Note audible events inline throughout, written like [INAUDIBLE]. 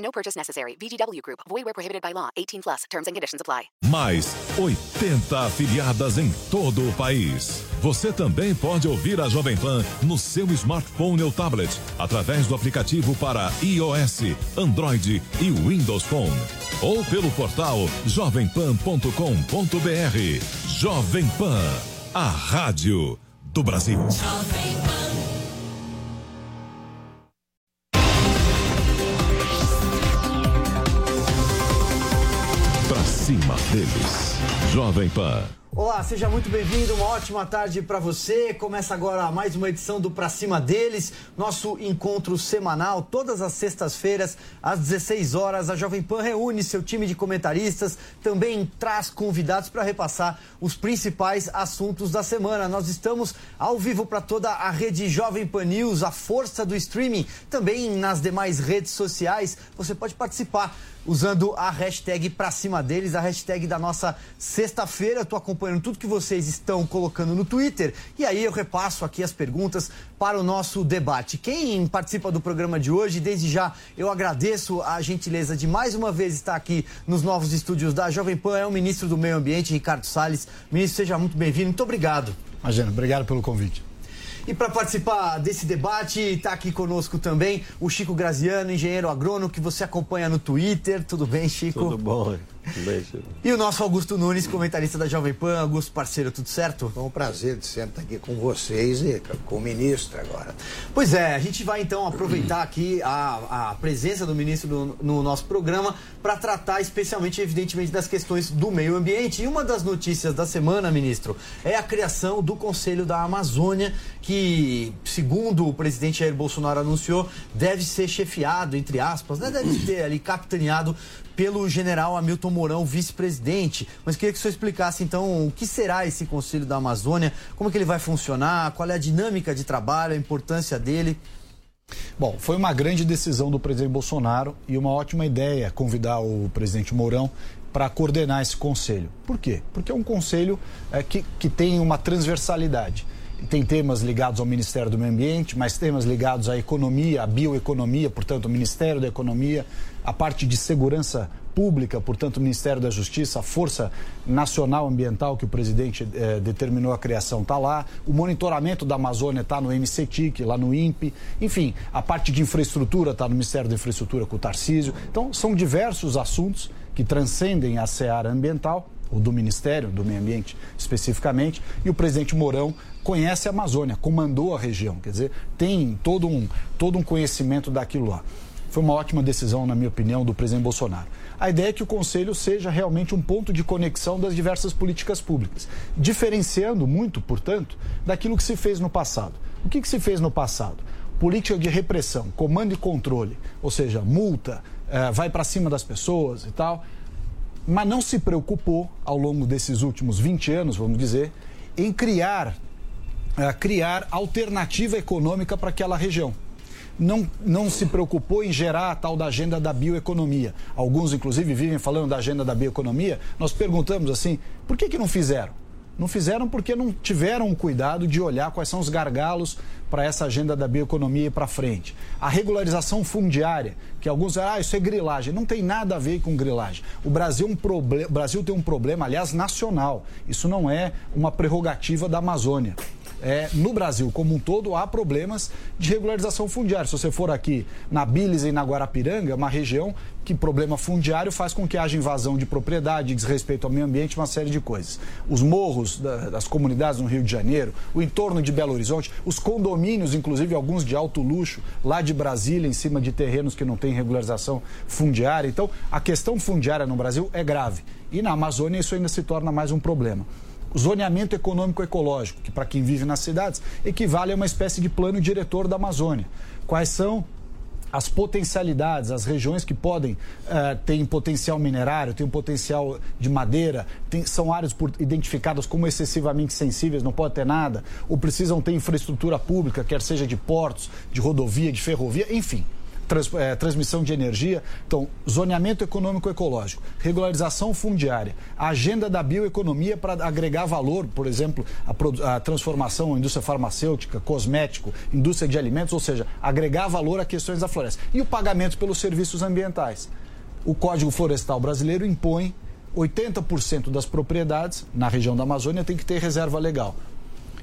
No purchase necessary. VGW Group. Void where prohibited by law. 18 plus. Terms and conditions apply. Mais 80 afiliadas em todo o país. Você também pode ouvir a Jovem Pan no seu smartphone ou tablet através do aplicativo para iOS, Android e Windows Phone ou pelo portal jovempan.com.br. Jovem Pan, a rádio do Brasil. Pra cima deles. Jovem Pan. Olá, seja muito bem-vindo, uma ótima tarde para você. Começa agora mais uma edição do Pra Cima Deles, nosso encontro semanal, todas as sextas-feiras, às 16 horas. A Jovem Pan reúne seu time de comentaristas, também traz convidados para repassar os principais assuntos da semana. Nós estamos ao vivo para toda a rede Jovem Pan News, a força do streaming, também nas demais redes sociais. Você pode participar usando a hashtag pra cima deles, a hashtag da nossa sexta-feira. Eu tô acompanhando tudo que vocês estão colocando no Twitter e aí eu repasso aqui as perguntas para o nosso debate. Quem participa do programa de hoje, desde já eu agradeço a gentileza de mais uma vez estar aqui nos novos estúdios da Jovem Pan, é o ministro do Meio Ambiente, Ricardo Salles. Ministro, seja muito bem-vindo. Muito obrigado. Imagina, obrigado pelo convite. E para participar desse debate, está aqui conosco também o Chico Graziano, engenheiro agrônomo, que você acompanha no Twitter. Tudo bem, Chico? Tudo bom, Beijo. E o nosso Augusto Nunes, comentarista da Jovem Pan. Augusto, parceiro, tudo certo? É um prazer de sempre estar aqui com vocês e com o ministro agora. Pois é, a gente vai então aproveitar aqui a, a presença do ministro no, no nosso programa para tratar especialmente, evidentemente, das questões do meio ambiente. E uma das notícias da semana, ministro, é a criação do Conselho da Amazônia, que, segundo o presidente Jair Bolsonaro anunciou, deve ser chefiado, entre aspas, né? deve ter ali capitaneado pelo general Hamilton Mourão, vice-presidente. Mas queria que o senhor explicasse, então, o que será esse Conselho da Amazônia, como é que ele vai funcionar, qual é a dinâmica de trabalho, a importância dele. Bom, foi uma grande decisão do presidente Bolsonaro e uma ótima ideia convidar o presidente Mourão para coordenar esse conselho. Por quê? Porque é um conselho é, que, que tem uma transversalidade tem temas ligados ao Ministério do Meio Ambiente, mas temas ligados à economia, à bioeconomia, portanto, o Ministério da Economia, a parte de segurança pública, portanto, o Ministério da Justiça, a Força Nacional Ambiental que o presidente eh, determinou a criação está lá, o monitoramento da Amazônia está no MCTIC, lá no INPE, enfim, a parte de infraestrutura está no Ministério da Infraestrutura com o Tarcísio. Então, são diversos assuntos que transcendem a seara ambiental ou do Ministério do Meio Ambiente especificamente, e o presidente Mourão conhece a Amazônia, comandou a região, quer dizer, tem todo um, todo um conhecimento daquilo lá. Foi uma ótima decisão, na minha opinião, do presidente Bolsonaro. A ideia é que o Conselho seja realmente um ponto de conexão das diversas políticas públicas, diferenciando muito, portanto, daquilo que se fez no passado. O que, que se fez no passado? Política de repressão, comando e controle, ou seja, multa, eh, vai para cima das pessoas e tal mas não se preocupou, ao longo desses últimos 20 anos, vamos dizer, em criar, uh, criar alternativa econômica para aquela região. Não, não se preocupou em gerar a tal da agenda da bioeconomia. Alguns, inclusive, vivem falando da agenda da bioeconomia. Nós perguntamos assim, por que, que não fizeram? Não fizeram porque não tiveram o cuidado de olhar quais são os gargalos para essa agenda da bioeconomia ir para frente. A regularização fundiária, que alguns ah, isso é grilagem. Não tem nada a ver com grilagem. O Brasil, é um proble... o Brasil tem um problema, aliás, nacional. Isso não é uma prerrogativa da Amazônia é, no Brasil como um todo há problemas de regularização fundiária. Se você for aqui na Bilis e na Guarapiranga, uma região que problema fundiário faz com que haja invasão de propriedade, desrespeito ao meio ambiente, uma série de coisas. Os morros das comunidades no Rio de Janeiro, o entorno de Belo Horizonte, os condomínios, inclusive alguns de alto luxo, lá de Brasília, em cima de terrenos que não têm regularização fundiária. Então, a questão fundiária no Brasil é grave. E na Amazônia isso ainda se torna mais um problema zoneamento econômico ecológico, que para quem vive nas cidades equivale a uma espécie de plano diretor da Amazônia. Quais são as potencialidades, as regiões que podem uh, ter potencial minerário, têm um potencial de madeira, tem, são áreas por, identificadas como excessivamente sensíveis, não pode ter nada, ou precisam ter infraestrutura pública, quer seja de portos, de rodovia, de ferrovia, enfim trans, é, transmissão de energia. Então, zoneamento econômico ecológico, regularização fundiária, agenda da bioeconomia para agregar valor, por exemplo, a, a transformação, indústria farmacêutica, cosmético, indústria de alimentos, ou seja, agregar valor a questões da floresta. E o pagamento pelos serviços ambientais. O Código Florestal Brasileiro impõe 80% das propriedades na região da Amazônia tem que ter reserva legal.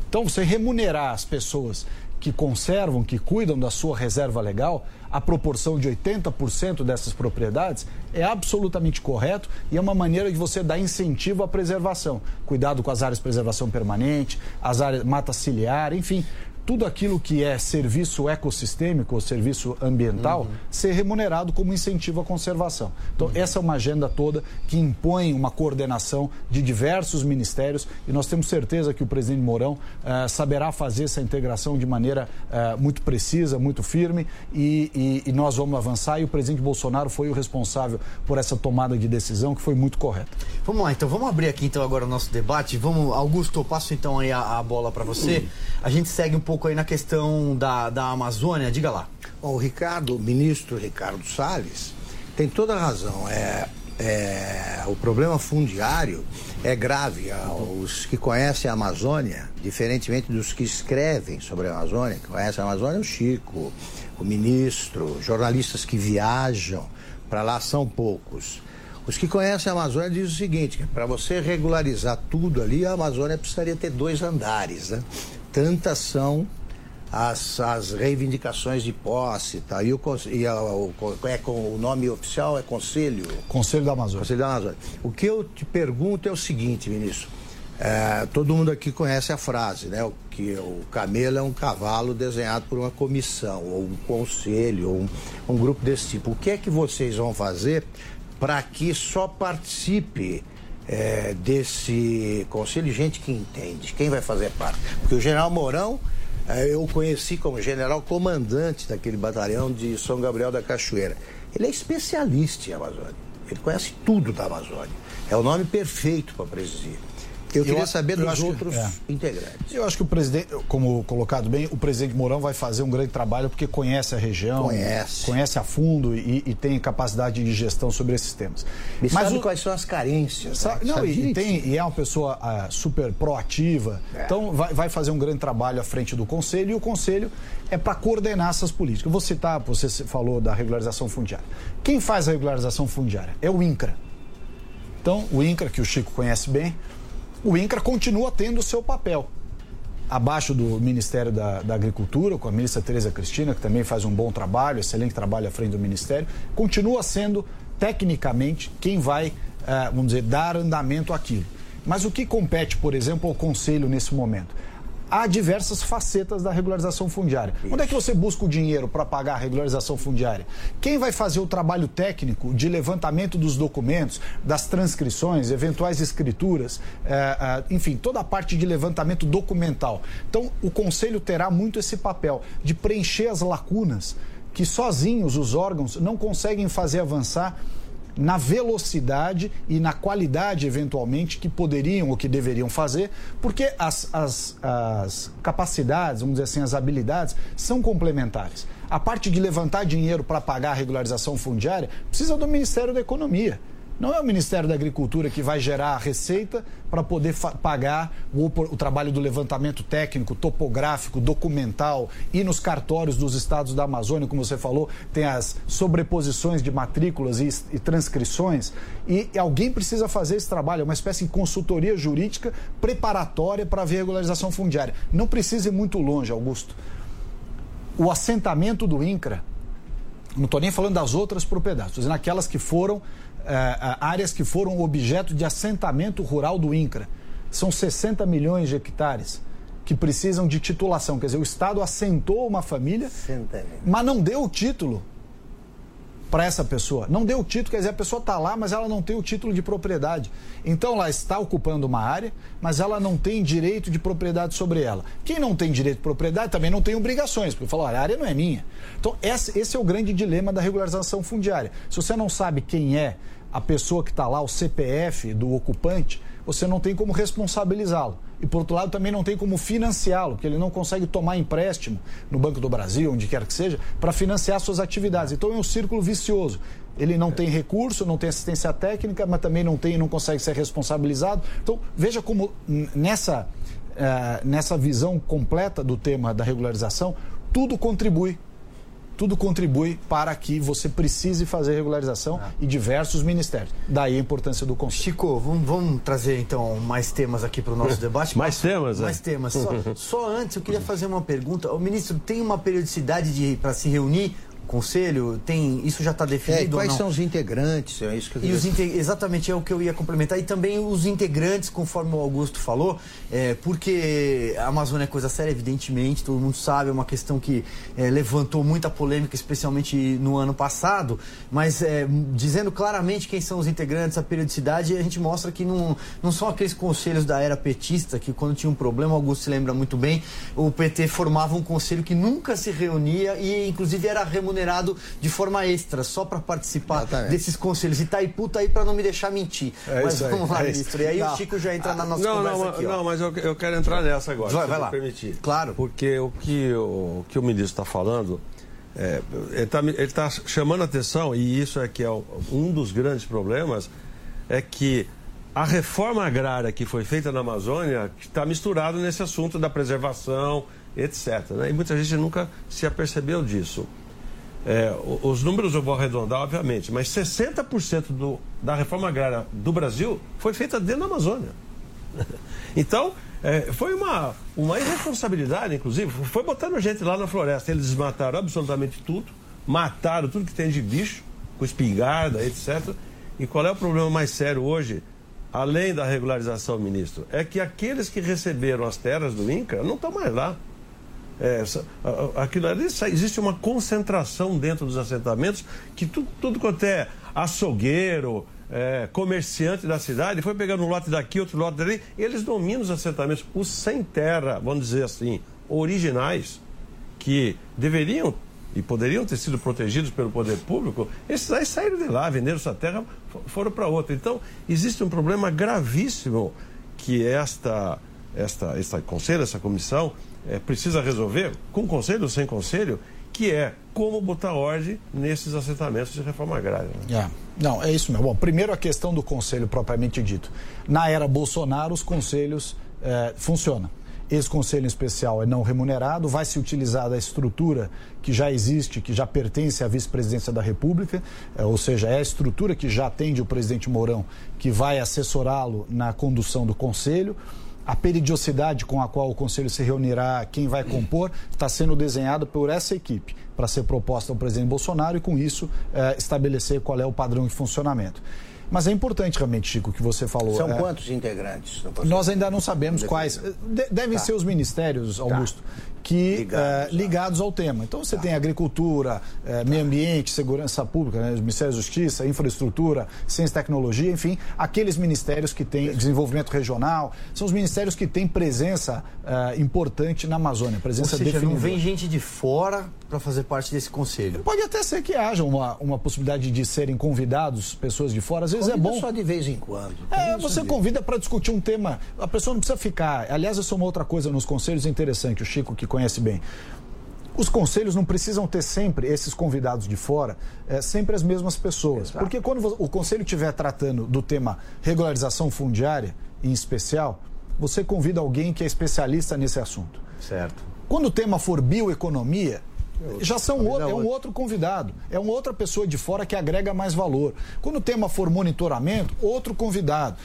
Então, você remunerar as pessoas que conservam, que cuidam da sua reserva legal, a proporção de 80% dessas propriedades é absolutamente correto e é uma maneira de você dar incentivo à preservação. Cuidado com as áreas de preservação permanente, as áreas mata ciliar, enfim, tudo aquilo que é serviço ecossistêmico ou serviço ambiental uhum. ser remunerado como incentivo à conservação. Então, uhum. essa é uma agenda toda que impõe uma coordenação de diversos ministérios e nós temos certeza que o presidente Mourão uh, saberá fazer essa integração de maneira uh, muito precisa, muito firme e, e, e, nós vamos avançar. E o presidente Bolsonaro foi o responsável por essa tomada de decisão que foi muito correta. Vamos lá, então, vamos abrir aqui então agora o nosso debate. Vamos, Augusto, eu passo então aí a, a bola para você. A gente segue um pouco pouco aí na questão da, da Amazônia, diga lá. Bom, o Ricardo, o ministro Ricardo Salles, tem toda a razão. É, é, o problema fundiário é grave. Os que conhecem a Amazônia, diferentemente dos que escrevem sobre a Amazônia, que conhecem a Amazônia, o Chico, o ministro, jornalistas que viajam para lá são poucos. Os que conhecem a Amazônia dizem o seguinte: para você regularizar tudo ali, a Amazônia precisaria ter dois andares, né? Tantas são as, as reivindicações de posse, tá? E, o, e a, o, é, o nome oficial é Conselho... Conselho da Amazônia. Conselho da Amazônia. O que eu te pergunto é o seguinte, ministro. É, todo mundo aqui conhece a frase, né? Que o camelo é um cavalo desenhado por uma comissão, ou um conselho, ou um, um grupo desse tipo. O que é que vocês vão fazer para que só participe é, desse conselho gente que entende, quem vai fazer parte. Porque o general Mourão, é, eu conheci como general comandante daquele batalhão de São Gabriel da Cachoeira. Ele é especialista em Amazônia, ele conhece tudo da Amazônia. É o nome perfeito para presidir. Eu queria eu, saber dos outros que, é. integrantes. Eu acho que o presidente, como colocado bem, o presidente Mourão vai fazer um grande trabalho porque conhece a região, conhece, conhece a fundo e, e tem capacidade de gestão sobre esses temas. E Mas sabe o, quais são as carências? Sabe, né? Não, e, tem, e é uma pessoa uh, super proativa. É. Então vai, vai fazer um grande trabalho à frente do conselho e o conselho é para coordenar essas políticas. Eu vou citar, você falou da regularização fundiária. Quem faz a regularização fundiária? É o INCRA. Então, o INCRA, que o Chico conhece bem, o INCRA continua tendo o seu papel. Abaixo do Ministério da, da, Agricultura, com a ministra Tereza Cristina, que também faz um bom trabalho, excelente trabalho à frente do Ministério, continua sendo, tecnicamente, quem vai, eh, vamos dizer, dar andamento àquilo. Mas o que compete, por exemplo, ao Conselho nesse momento? Há diversas facetas da regularização fundiária. Isso. Onde é que você busca o dinheiro para pagar a regularização fundiária? Quem vai fazer o trabalho técnico de levantamento dos documentos, das transcrições, eventuais escrituras, é, é, enfim, toda a parte de levantamento documental. Então, o Conselho terá muito esse papel de preencher as lacunas que sozinhos os órgãos não conseguem fazer avançar na velocidade e na qualidade, eventualmente, que poderiam ou que deveriam fazer, porque as, as, as capacidades, vamos dizer assim, as habilidades são complementares. A parte de levantar dinheiro para pagar a regularização fundiária precisa do Ministério da Economia. Não é o Ministério da Agricultura que vai gerar a receita para poder pagar o, o, trabalho do levantamento técnico, topográfico, documental e nos cartórios dos estados da Amazônia, como você falou, tem as sobreposições de matrículas e, e transcrições. E, e, alguém precisa fazer esse trabalho, é uma espécie de consultoria jurídica preparatória para a regularização fundiária. Não precisa ir muito longe, Augusto. O assentamento do INCRA, não estou nem falando das outras propriedades, estou dizendo aquelas que foram é, áreas que foram objeto de assentamento rural do INCRA. São 60 milhões de hectares que precisam de titulação. Quer dizer, o Estado assentou uma família, mas não deu o título. para essa pessoa. Não deu o título, quer dizer, a pessoa está lá, mas ela não tem o título de propriedade. Então ela está ocupando uma área, mas ela não tem direito de propriedade sobre ela. Quem não tem direito de propriedade também não tem obrigações, porque falou, a área não é minha. Então esse, esse é o grande dilema da regularização fundiária. Se você não sabe quem é a pessoa que está lá, o CPF do ocupante, você não tem como responsabilizá-lo. E, por outro lado, também não tem como financiá-lo, porque ele não consegue tomar empréstimo no Banco do Brasil, onde quer que seja, para financiar suas atividades. Então, é um círculo vicioso. Ele não tem recurso, não tem assistência técnica, mas também não tem, não consegue ser responsabilizado. Então, veja como nessa, uh, nessa visão completa do tema da regularização, tudo contribui tudo contribui para que você precise fazer regularização ah. e diversos ministérios. Daí a importância do Conselho. Chico, vamos, vamos trazer então mais temas aqui para o nosso [LAUGHS] debate. mais temas, Mais é. temas. Só, [LAUGHS] só, antes eu queria fazer uma pergunta. O ministro tem uma periodicidade para se reunir conselho? Tem, isso já está definido? É, quais são os integrantes? É isso que eu e os Exatamente, é o que eu ia complementar. E também os integrantes, conforme o Augusto falou, é, porque a Amazônia é coisa séria, evidentemente, todo mundo sabe, é uma questão que é, levantou muita polêmica, especialmente no ano passado, mas é, dizendo claramente quem são os integrantes, a periodicidade, a gente mostra que não, não são aqueles conselhos da era petista, que quando tinha um problema, o Augusto se lembra muito bem, o PT formava um conselho que nunca se reunia e, inclusive, era remunerado remunerado de forma extra, só para participar Exatamente. desses conselhos. Itaipu tá aí para não me deixar mentir. É mas vamos lá, é ministro. E aí não. o Chico já entra na nossa não, conversa não, aqui. Não, ó. mas eu, eu, quero entrar nessa agora, vai, vai lá. permitir. Claro. Porque o que o, que o ministro está falando, é, ele está tá chamando a atenção, e isso é que é um dos grandes problemas, é que a reforma agrária que foi feita na Amazônia está misturado nesse assunto da preservação, etc. Né? E muita gente nunca se apercebeu disso. É, os números eu vou arredondar, obviamente, mas 60% do, da reforma agrária do Brasil foi feita dentro da Amazônia. [LAUGHS] Então, é, foi uma, uma irresponsabilidade, inclusive, foi botando gente lá na floresta. Eles mataram absolutamente tudo, mataram tudo que tem de bicho, com espingarda, etc. E qual é o problema mais sério hoje, além da regularização, ministro? É que aqueles que receberam as terras do INCRA não estão mais lá. É, aquilo ali, existe uma concentração dentro dos assentamentos que tudo, tudo quanto é açougueiro, é, comerciante da cidade, foi pegando um lote daqui, outro lote dali, eles dominam os assentamentos, os sem terra, vamos dizer assim, originais, que deveriam e poderiam ter sido protegidos pelo poder público, esses aí saíram de lá, venderam sua terra, foram para outra. Então, existe um problema gravíssimo que esta, esta, esta conselho, essa comissão, é, precisa resolver, com conselho ou sem conselho, que é como botar ordem nesses assentamentos de reforma agrária. Né? É. Não, é isso mesmo. Bom, primeiro a questão do conselho propriamente dito. Na era Bolsonaro, os conselhos é, funcionam. Esse conselho especial é não remunerado, vai se utilizar da estrutura que já existe, que já pertence à vice-presidência da República, é, ou seja, é a estrutura que já atende o presidente Mourão, que vai assessorá-lo na condução do conselho a periodicidade com a qual o Conselho se reunirá, quem vai compor, está sendo desenhado por essa equipe para ser proposta ao presidente Bolsonaro e, com isso, é, estabelecer qual é o padrão de funcionamento. Mas é importante realmente, Chico, o que você falou. São é, quantos integrantes? Nós ainda não sabemos quais. devem tá. ser os ministérios, Augusto. Tá que ligados, uh, ligados ao tema. Então você tá. tem agricultura, uh, meio ambiente, segurança pública, né, Ministério da Justiça, infraestrutura, ciência e tecnologia, enfim, aqueles ministérios que têm desenvolvimento regional, são os ministérios que têm presença uh, importante na Amazônia, presença Ou seja, definidora. não vem gente de fora para fazer parte desse conselho. Pode até ser que haja uma, uma possibilidade de serem convidados pessoas de fora, às vezes convida é bom. só de vez em quando. É, você convida para discutir um tema, a pessoa não precisa ficar. Aliás, isso é uma outra coisa nos conselhos interessante, o Chico que conhece bem. Os conselhos não precisam ter sempre, esses convidados de fora, é, sempre as mesmas pessoas. Exato. Porque quando o conselho estiver tratando do tema regularização fundiária, em especial, você convida alguém que é especialista nesse assunto. Certo. Quando o tema for bioeconomia, já são outro, é um outro convidado, é uma outra pessoa de fora que agrega mais valor. Quando o tema for monitoramento, outro convidado.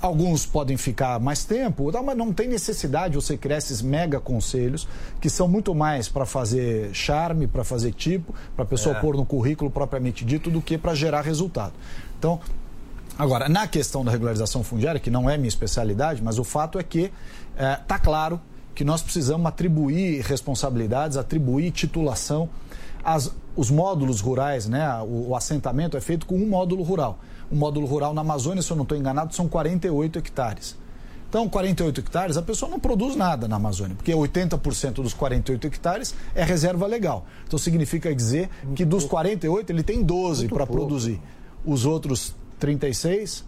Alguns podem ficar mais tempo, mas não tem necessidade você criar esses mega conselhos, que são muito mais para fazer charme, para fazer tipo, para a pessoa é. pôr no currículo propriamente dito, do que para gerar resultado. Então, agora, na questão da regularização fundiária, que não é minha especialidade, mas o fato é que está é, tá claro que nós precisamos atribuir responsabilidades, atribuir titulação As, os módulos rurais, né, o, o assentamento é feito com um módulo rural. O módulo rural na Amazônia, se eu não estou enganado, são 48 hectares. Então, 48 hectares, a pessoa não produz nada na Amazônia, porque 80% dos 48 hectares é reserva legal. Então, significa dizer que dos 48, ele tem 12 para produzir. Os outros 36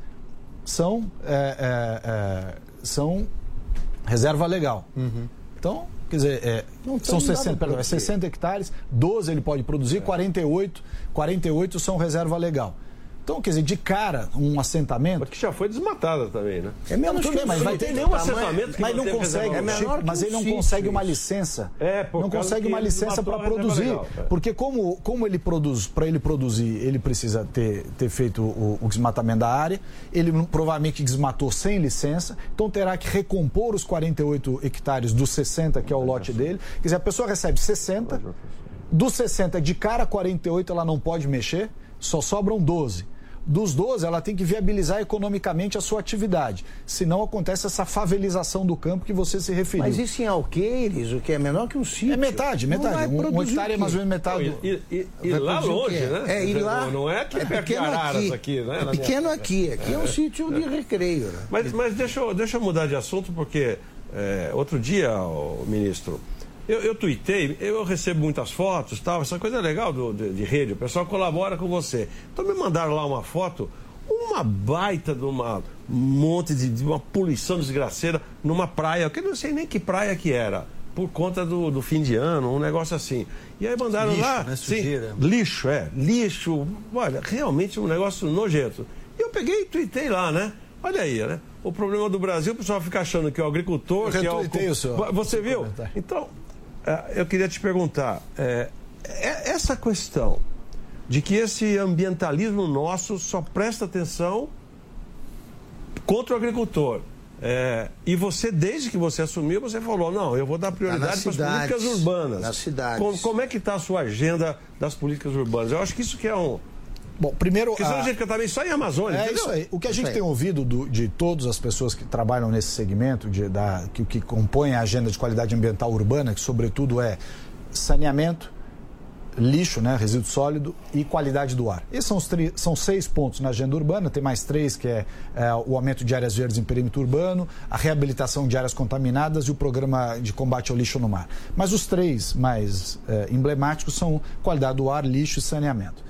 são, é, é, é, são reserva legal. Uhum. Então, quer dizer, é, são 60, perdão, é 60 hectares, 12 ele pode produzir, 48, 48 são reserva legal. Então, quer dizer, de cara, um assentamento. Porque já foi desmatada também, né? É mesmo, tudo bem, mas vai ter nenhum assentamento que mas não consegue, é Chico, mas ele não consegue uma licença. É, por não consegue que uma licença para produzir, é. porque como, como ele produz, para ele produzir, ele precisa ter, ter feito o, o desmatamento da área. Ele provavelmente desmatou sem licença, então terá que recompor os 48 hectares dos 60 que é o lote dele. Quer dizer, a pessoa recebe 60, dos 60 de cara 48 ela não pode mexer, só sobram 12 dos 12, ela tem que viabilizar economicamente a sua atividade. Senão acontece essa favelização do campo que você se referiu. Mas isso em Alqueires, o que é menor que um sítio. É metade, Não metade. vai Um, um produzir hectare é mais ou menos metade. E, e- e- e lá longe, né? É, e lá. Não, não é aqui é perto de pequeno Araras aqui. aqui, né? É pequeno minha- aqui. Aqui é um sítio de recreio. Né? Mas, mas deixa, eu, deixa eu mudar de assunto, porque é, outro dia, o ministro, eu, eu tuitei, eu recebo muitas fotos, tal, essa coisa é legal do, de, de rede, o pessoal colabora com você. Então me mandaram lá uma foto, uma baita de uma um monte de, de uma poluição desgraceira numa praia, que eu não sei nem que praia que era. Por conta do, do fim de ano, um negócio assim. E aí mandaram Lixo, lá. né? sim, lixo, é. Lixo. Olha, realmente um negócio nojento. E eu peguei e tuitei lá, né? Olha aí, né? O problema do Brasil, o pessoal fica achando que é o agricultor, Eu que é o. Você viu? comentário. Então, eu queria te perguntar: é, é- essa questão de que esse ambientalismo nosso só presta atenção contra o agricultor. É, e você, desde que você assumiu, você falou, não, eu vou dar prioridade para as políticas urbanas. nas cidades. Como, como é que está a sua agenda das políticas urbanas? Eu acho que isso que é um... Bom, primeiro. Porque senão a- gente fica também só em Amazônia, É entendeu? isso aí. O que a gente tem ouvido do- de todas as pessoas que trabalham nesse segmento, de, da, que, que compõem a agenda de qualidade ambiental urbana, que sobretudo é saneamento, lixo, né, resíduo sólido e qualidade do ar. Esses são, os tri- são seis pontos na agenda urbana, tem mais três, que é, é, o aumento de áreas verdes em perímetro urbano, a reabilitação de áreas contaminadas e o programa de combate ao lixo no mar. Mas os três mais é, emblemáticos são qualidade do ar, lixo e saneamento.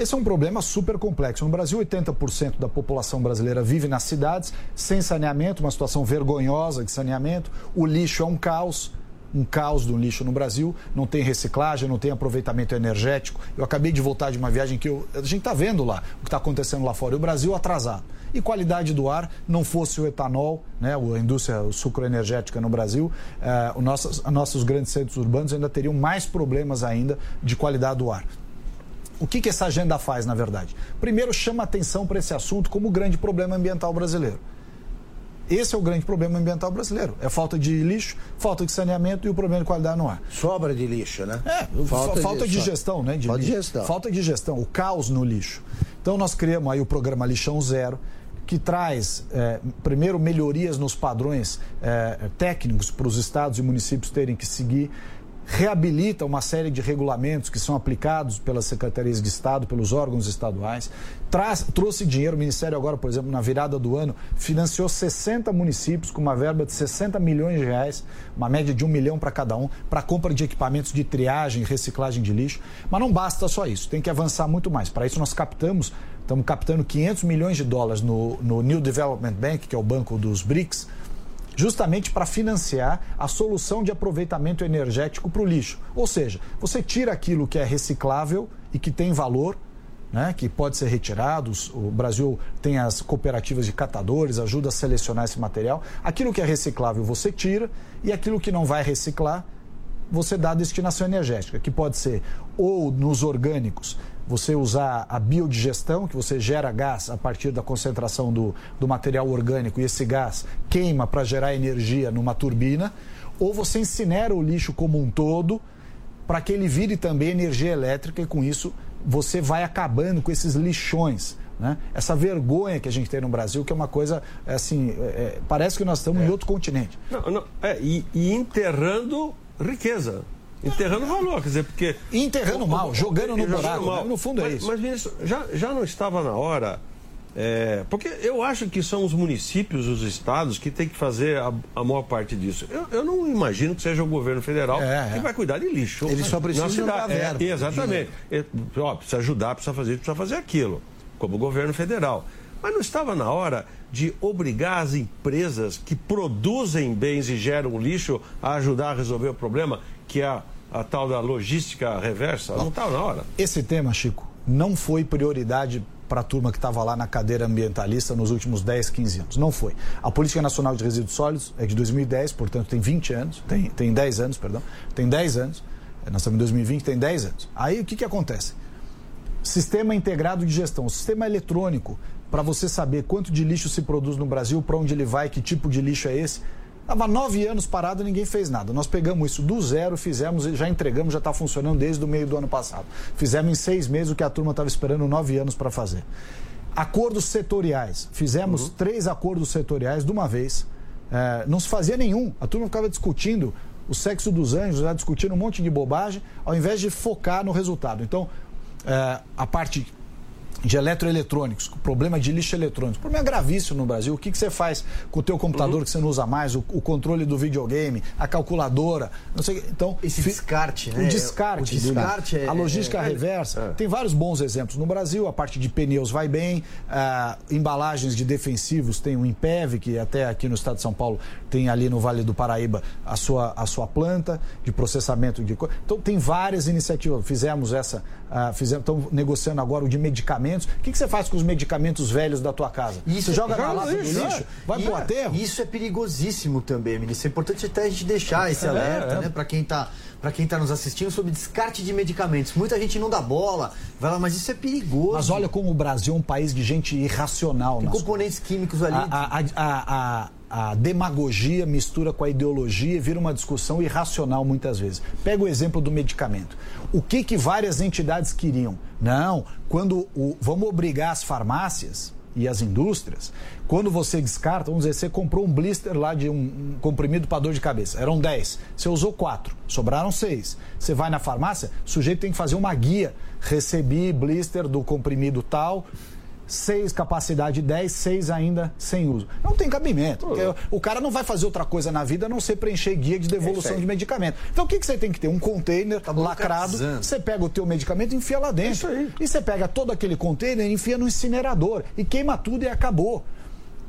Esse é um problema super complexo. No Brasil, 80% da população brasileira vive nas cidades, sem saneamento, uma situação vergonhosa de saneamento. O lixo é um caos, um caos do lixo no Brasil. Não tem reciclagem, não tem aproveitamento energético. Eu acabei de voltar de uma viagem que eu- a gente está vendo lá o que está acontecendo lá fora. E o Brasil atrasado. E qualidade do ar, não fosse o etanol, né, a indústria sucroenergética no Brasil, eh, nossos, nossos grandes centros urbanos ainda teriam mais problemas ainda de qualidade do ar. O que, que essa agenda faz, na verdade? Primeiro, chama atenção para esse assunto como o grande problema ambiental brasileiro. Esse é o grande problema ambiental brasileiro. É falta de lixo, falta de saneamento e o problema de qualidade no ar. Sobra de lixo, né? É, falta, falta de, gestão, né? falta de lixo. gestão. Falta de gestão, o caos no lixo. Então nós criamos aí o programa Lixão Zero, que traz, é, primeiro, melhorias nos padrões é, técnicos para os estados e municípios terem que seguir, reabilita uma série de regulamentos que são aplicados pelas secretarias de Estado, pelos órgãos estaduais, traz, trouxe dinheiro, o Ministério agora, por exemplo, na virada do ano, financiou 60 municípios com uma verba de 60 milhões de reais, uma média de um milhão para cada um, para compra de equipamentos de triagem reciclagem de lixo. Mas não basta só isso, tem que avançar muito mais. Para isso nós captamos, estamos captando 500 milhões de dólares no, no New Development Bank, que é o banco dos BRICS, justamente para financiar a solução de aproveitamento energético para o lixo. Ou seja, você tira aquilo que é reciclável e que tem valor, né, que pode ser retirado. O Brasil tem as cooperativas de catadores, ajuda a selecionar esse material. Aquilo que é reciclável você tira e aquilo que não vai reciclar você dá a destinação energética, que pode ser ou nos orgânicos, você usar a biodigestão, que você gera gás a partir da concentração do, do material orgânico e esse gás queima para gerar energia numa turbina, ou você incinera o lixo como um todo para que ele vire também energia elétrica e com isso você vai acabando com esses lixões. Né? Essa vergonha que a gente tem no Brasil, que é uma coisa assim, é, é, parece que nós estamos em outro continente. Não, não, é, e, e enterrando riqueza. Enterrando valor, quer dizer, porque. Enterrando mal, jogando no buraco. mal. né? No fundo é mas, isso. Mas, ministro, já, já não estava na hora. é, porque eu acho que são os municípios, os estados, que tem que fazer a, a maior parte disso. Eu, eu não imagino que seja o governo federal É, que é. vai cuidar de lixo. Ele só precisa na cidade. dar verba, É, exatamente. É, ó, precisa ajudar, precisa fazer precisa fazer aquilo, como o governo federal. Mas não estava na hora de obrigar as empresas que produzem bens e geram lixo a ajudar a resolver o problema, que é a, tal da logística reversa? Não estava na hora. Esse tema, Chico, não foi prioridade para a turma que estava lá na cadeira ambientalista nos últimos 10, 15 anos. Não foi. A Política Nacional de Resíduos Sólidos é de 2010, portanto tem 20 anos, tem, tem 10 anos, perdão, tem 10 anos. Nós estamos em 2020, tem 10 anos. Aí o que, que acontece? Sistema integrado de gestão, sistema eletrônico, para você saber quanto de lixo se produz no Brasil, para onde ele vai, que tipo de lixo é esse. Estava nove anos parado e ninguém fez nada. Nós pegamos isso do zero, fizemos, já entregamos, já está funcionando desde o meio do ano passado. Fizemos em seis meses o que a turma estava esperando nove anos para fazer. Acordos setoriais. Fizemos três acordos setoriais de uma vez. É, não se fazia nenhum. A turma ficava discutindo o sexo dos anjos, já discutindo um monte de bobagem, ao invés de focar no resultado. Então, é, a parte de eletroeletrônicos, problema de lixo eletrônico. O problema é gravíssimo no Brasil. O que, que você faz com o teu computador que você não usa mais, o, o controle do videogame, a calculadora, não sei. Então, Esse descarte, né? O descarte. O descarte dele. é- A logística é- reversa. Tem vários bons exemplos no Brasil. A parte de pneus vai bem, ah, embalagens de defensivos tem o Impev, que até aqui no estado de São Paulo tem ali no Vale do Paraíba a sua, a sua planta de processamento de. Então tem várias iniciativas. Fizemos essa, ah, fizemos, estamos negociando agora o de medicamentos. O que, que você faz com os medicamentos velhos da tua casa? você joga na lata do lixo, é. vai E- pro aterro. Isso é perigosíssimo também, ministro. É importante até a gente deixar esse alerta, é. né, para quem tá para quem está nos assistindo sobre descarte de medicamentos. Muita gente não dá bola, vai lá, mas isso é perigoso. Mas olha como o Brasil é um país de gente irracional. Tem componentes químicos ali. A, a, a, a, demagogia mistura com a ideologia e vira uma discussão irracional muitas vezes. Pega o exemplo do medicamento. O que, que várias entidades queriam? Não, quando o, vamos obrigar as farmácias e as indústrias, quando você descarta, vamos dizer, você comprou um blister lá de um, um comprimido para dor de cabeça, eram 10, você usou 4, sobraram 6. Você vai na farmácia, o sujeito tem que fazer uma guia. Recebi blister do comprimido tal, seis capacidade 10, seis ainda sem uso. Não tem cabimento. o cara não vai fazer outra coisa na vida a não ser preencher guia de devolução de medicamento. Então o que, que você tem que ter? Um container lacrado, burocratizando. você pega o teu medicamento e enfia lá dentro. E você pega todo aquele container e enfia no incinerador. E queima tudo e acabou.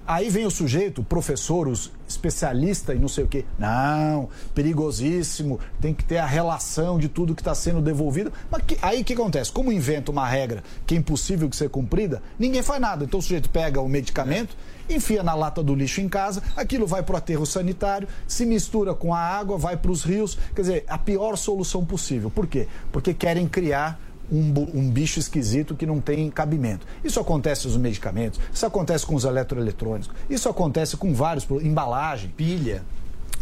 Aí vem o sujeito, professor, os especialista e não sei o quê. Não, perigosíssimo, tem que ter a relação de tudo que está sendo devolvido. Mas que- aí o que acontece? Como inventa uma regra que é impossível de ser cumprida, ninguém faz nada. Então o sujeito pega o medicamento, enfia na lata do lixo em casa, aquilo vai para o aterro sanitário, se mistura com a água, vai para os rios. Quer dizer, a pior solução possível. Por quê? Porque querem criar um, um bicho esquisito que não tem cabimento. Isso acontece com os medicamentos, isso acontece com os eletroeletrônicos, isso acontece com vários, embalagem, Pilha.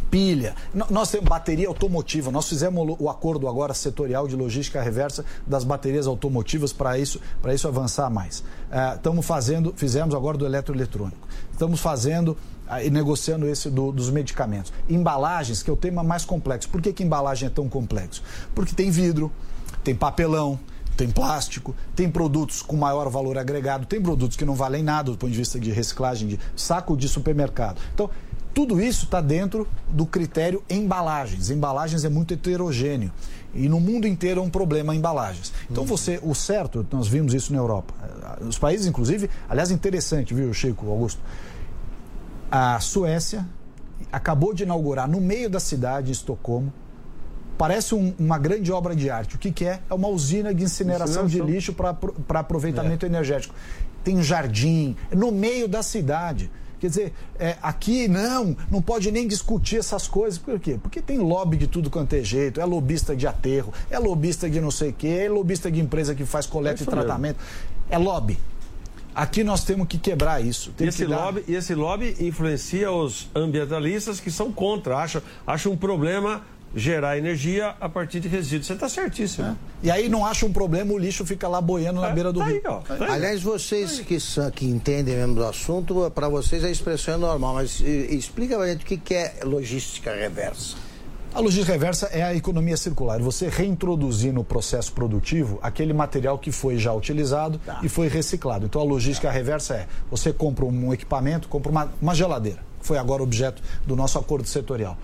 pilha. Nós temos bateria automotiva. Nós fizemos o- acordo agora setorial de logística reversa das baterias automotivas para isso, para isso avançar mais. Estamos fazendo, fizemos agora do eletroeletrônico. Estamos fazendo e negociando esse do- dos medicamentos. Embalagens, que é o tema mais complexo. Por que, que embalagem é tão complexo? Porque tem vidro, tem papelão, tem plástico, tem produtos com maior valor agregado, tem produtos que não valem nada do ponto de vista de reciclagem, de saco de supermercado. Então, tudo isso está dentro do critério embalagens. Embalagens é muito heterogêneo. E no mundo inteiro é um problema embalagens. Então você, o certo, nós vimos isso na Europa. Os países, inclusive, aliás, interessante, viu, Chico, Augusto? A Suécia acabou de inaugurar no meio da cidade, em Estocolmo, parece um- uma grande obra de arte. O que, que é? É uma usina de incineração, de lixo para aproveitamento energético. Tem um jardim, é no meio da cidade. Quer dizer, é, aqui não, não pode nem discutir essas coisas. Por quê? Porque tem lobby de tudo quanto é jeito. É lobista de aterro, é lobista de não sei o quê, é lobista de empresa que faz coleta É e isso mesmo. tratamento. É lobby. Aqui nós temos que quebrar isso. E Tem esse, que dar- lobby, e esse lobby influencia os ambientalistas que são contra, acham, acham um problema gerar energia a partir de resíduos. Você está certíssimo. E aí não acha um problema, o lixo fica lá boiando na beira do Tá rio. aí, ó. Tá aí. Aliás, vocês que, são, que entendem mesmo do assunto, para vocês a expressão é normal, mas explica pra gente o que, que é logística reversa. A logística reversa é a economia circular. Você reintroduzir no processo produtivo aquele material que foi já utilizado tá. e foi reciclado. Então a logística reversa é: você compra um equipamento, compra uma, uma geladeira, foi agora objeto do nosso acordo setorial.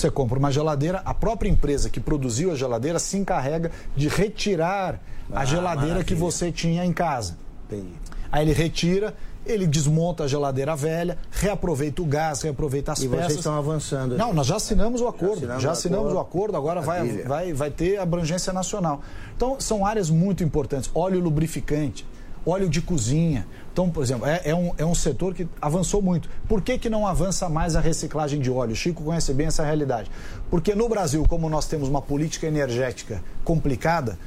Você compra uma geladeira, a própria empresa que produziu a geladeira se encarrega de retirar ah, a geladeira maravilha. que você tinha em casa. Entendi. Aí ele retira, ele desmonta a geladeira velha, reaproveita o gás, reaproveita as e peças. Vocês estão avançando. Não, nós já assinamos o acordo. Já assinamos, já assinamos o acordo, agora vai, vai, vai ter abrangência nacional. Então, são áreas muito importantes. Óleo lubrificante, óleo de cozinha. Então, por exemplo, é, é, um, é um setor que avançou muito. Por que, que não avança mais a reciclagem de óleo? O Chico conhece bem essa realidade. Porque no Brasil, como nós temos uma política energética complicada,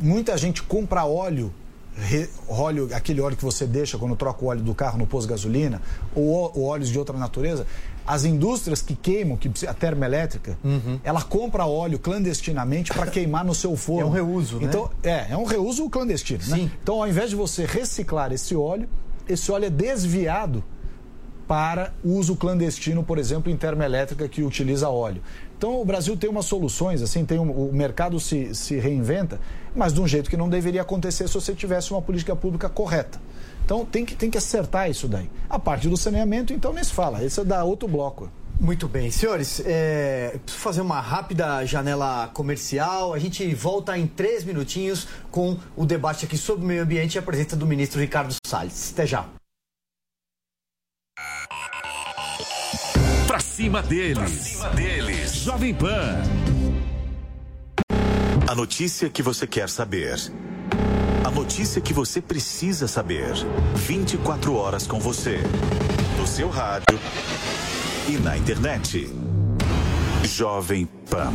muita gente compra óleo re, óleo, aquele óleo que você deixa quando troca o óleo do carro no posto de gasolina, ou, ou óleos de outra natureza, as indústrias que queimam, que a termoelétrica, uhum. ela compra óleo clandestinamente para queimar no seu forno. É um reuso, né? Então, é, é um reuso clandestino, né? Sim. Né? Então, ao invés de você reciclar esse óleo, esse óleo é desviado para uso clandestino, por exemplo, em termoelétrica que utiliza óleo. Então o Brasil tem umas soluções, assim, tem um, o mercado se, se reinventa, mas de um jeito que não deveria acontecer se você tivesse uma política pública correta. Então tem que, tem que acertar isso daí. A parte do saneamento, então, nem se fala. Esse é da outro bloco. Muito bem, senhores, é, preciso fazer uma rápida janela comercial. A gente volta em três minutinhos com o debate aqui sobre o meio ambiente e a presença do ministro Ricardo Salles. Até já. Pra cima deles. Pra cima deles. Jovem Pan. A notícia que você quer saber. Notícia que você precisa saber. 24 horas com você. No seu rádio e na internet. Jovem Pan.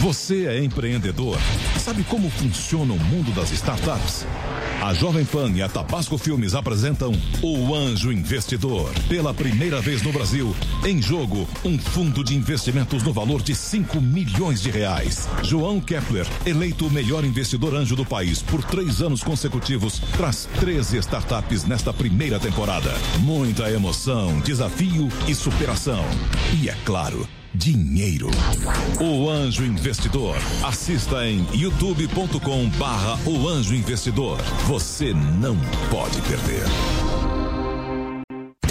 Você é empreendedor? Sabe como funciona o mundo das startups? A Jovem Pan e a Tabasco Filmes apresentam O Anjo Investidor. Pela primeira vez no Brasil, em jogo, um fundo de investimentos no valor de 5 milhões de reais. João Kepler, eleito o melhor investidor anjo do país por três anos consecutivos, traz 13 startups nesta primeira temporada. Muita emoção, desafio e superação. E é claro, dinheiro. O Anjo Investidor. Assista em youtube.com barra O Anjo Investidor. Você não pode perder.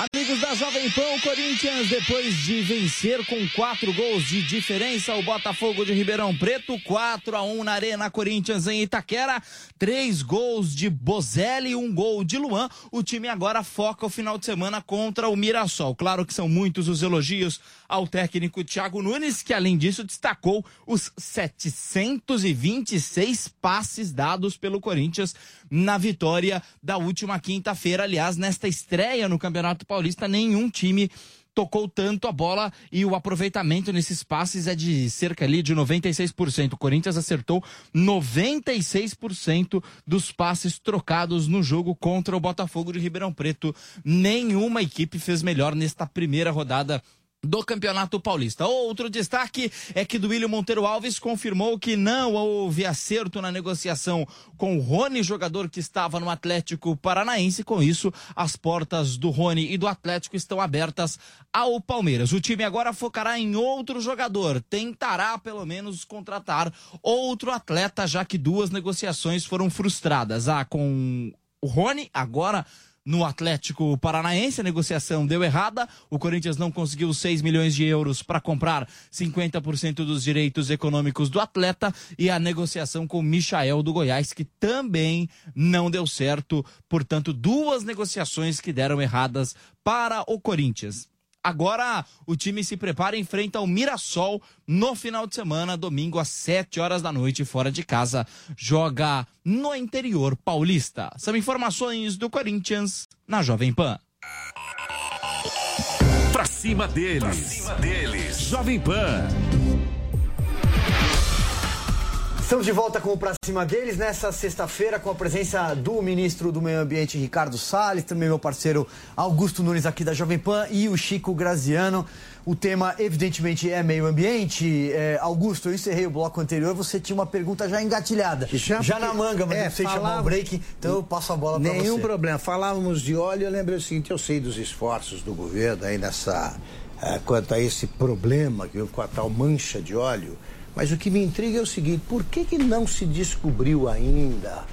Amigos da Jovem Pan, o Corinthians, depois de vencer com quatro gols de diferença, o Botafogo de Ribeirão Preto, 4 a 1 na Arena Corinthians em Itaquera, três gols de Bozelli, um gol de Luan. O time agora foca o final de semana contra o Mirassol. Claro que são muitos os elogios ao técnico Thiago Nunes, que além disso destacou os 726 passes dados pelo Corinthians na vitória da última quinta-feira. Aliás, nesta estreia no Campeonato Paulista, nenhum time tocou tanto a bola e o aproveitamento nesses passes é de cerca ali de 96%. O Corinthians acertou 96% dos passes trocados no jogo contra o Botafogo de Ribeirão Preto. Nenhuma equipe fez melhor nesta primeira rodada do Campeonato Paulista. Outro destaque é que Duílio Monteiro Alves confirmou que não houve acerto na negociação com o Rony, jogador que estava no Atlético Paranaense. Com isso, as portas do Rony e do Atlético estão abertas ao Palmeiras. O time agora focará em outro jogador, tentará pelo menos contratar outro atleta, já que duas negociações foram frustradas. A ah, com o Rony, agora no Atlético Paranaense. A negociação deu errada. O Corinthians não conseguiu 6 milhões de euros para comprar 50% dos direitos econômicos do atleta. E a negociação com o Michael do Goiás, que também não deu certo. Portanto, duas negociações que deram erradas para o Corinthians. Agora o time se prepara e enfrenta o Mirassol no final de semana, domingo às 7 horas da noite, fora de casa. Joga no interior paulista. São informações do Corinthians na Jovem Pan. Pra cima deles. Pra cima deles. Jovem Pan. Estamos de volta com o Pra Cima deles nessa sexta-feira com a presença do ministro do Meio Ambiente, Ricardo Salles, também meu parceiro Augusto Nunes aqui da Jovem Pan e o Chico Graziano. O tema, evidentemente, é meio ambiente. É, Augusto, eu encerrei o bloco anterior, você tinha uma pergunta já engatilhada. Já, já na manga, mas é, não sei falava... chamar o break, então eu passo a bola para você. Nenhum problema. Falávamos de óleo, eu lembrei o seguinte, eu sei dos esforços do governo aí nessa... Uh, quanto a esse problema, com a tal mancha de óleo, mas o que me intriga é o seguinte: por que, que não se descobriu ainda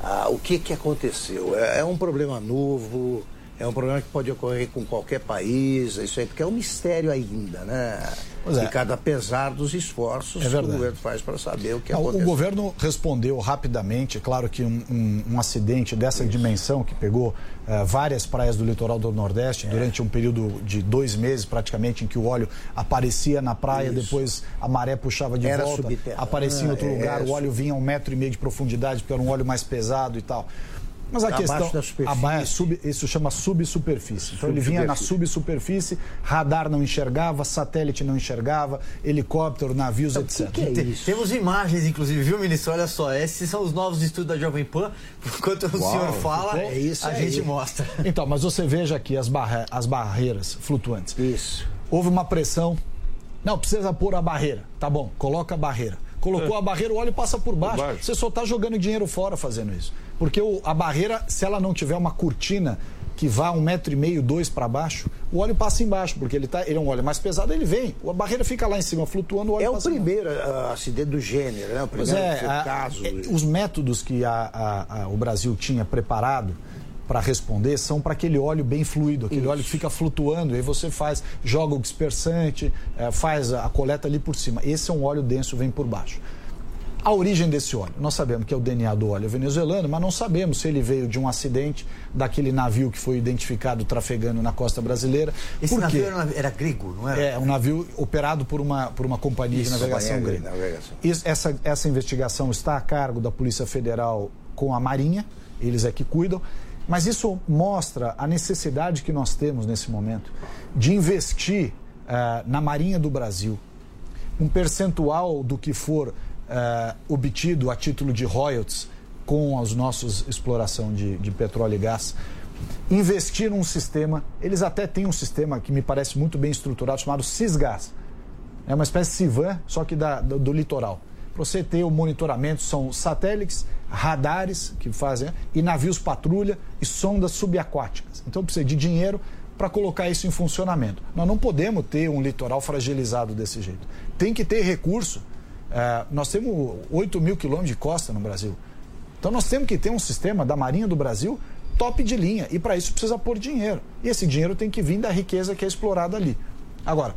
ah, o que, que aconteceu? É, é, um problema novo, é um problema que pode ocorrer com qualquer país, isso aí, porque é um mistério ainda, né? Pois é. Ricardo, apesar dos esforços é que o governo faz para saber o que não, aconteceu. O governo respondeu rapidamente, claro que um, um, um acidente dessa isso. dimensão, que pegou uh, várias praias do litoral do Nordeste é. durante um período de dois meses praticamente, em que o óleo aparecia na praia, isso. depois a maré puxava de era volta, aparecia em outro é, lugar, o óleo vinha a um metro e meio de profundidade, porque era um óleo mais pesado e tal. Mas a Abaixo questão. Da superfície. Aba, sub, isso chama subsuperfície. Então ele vinha na subsuperfície, radar não enxergava, satélite não enxergava, helicóptero, navios, então, etc. Que que é isso? Temos imagens, inclusive, viu, ministro? Olha só, esses são os novos estudos da Jovem Pan. [LAUGHS] Enquanto o Uau, senhor fala, é isso a gente mostra. Então, mas você veja aqui as, barra as barreiras flutuantes. Isso. Houve uma pressão. Não, precisa pôr a barreira. Tá bom, coloca a barreira. Colocou é. a barreira, o óleo passa por baixo. por baixo. Você só está jogando dinheiro fora fazendo isso. Porque o, a barreira, se ela não tiver uma cortina que vá um metro e meio, dois para baixo, o óleo passa embaixo, porque ele, tá, ele é um óleo mais pesado, ele vem. A barreira fica lá em cima, flutuando, o óleo É o primeiro uh, acidente do gênero, né? O primeiro é, a, caso. É, os métodos que a, a, o Brasil tinha preparado para responder são para aquele óleo bem fluido, aquele Isso. óleo que fica flutuando, e aí você faz, joga o dispersante, é, faz a coleta ali por cima. Esse é um óleo denso, vem por baixo. A origem desse óleo, nós sabemos que é o DNA do óleo venezuelano, mas não sabemos se ele veio de um acidente daquele navio que foi identificado trafegando na costa brasileira. Esse Por navio era, era, grego, não era? É, um navio operado por uma, por uma companhia Isso, de navegação grega. Essa, essa investigação está a cargo da Polícia Federal com a Marinha, eles é que cuidam. Mas isso mostra a necessidade que nós temos nesse momento de investir uh, na Marinha do Brasil um percentual do que for uh, obtido a título de royalties com as nossas exploração de, de petróleo e gás, investir num sistema, eles até têm um sistema que me parece muito bem estruturado, chamado Cisgas. É uma espécie de Civan, só que da, do, do litoral. Para você ter o monitoramento, são satélites, radares que fazem, e navios patrulha e sondas subaquáticas. Então precisa de dinheiro para colocar isso em funcionamento. Nós não podemos ter um litoral fragilizado desse jeito. Tem que ter recurso é, nós temos 8 mil quilômetros de costa no Brasil. Então nós temos que ter um sistema da Marinha do Brasil top de linha. E para isso precisa pôr dinheiro. E esse dinheiro tem que vir da riqueza que é explorada ali. Agora,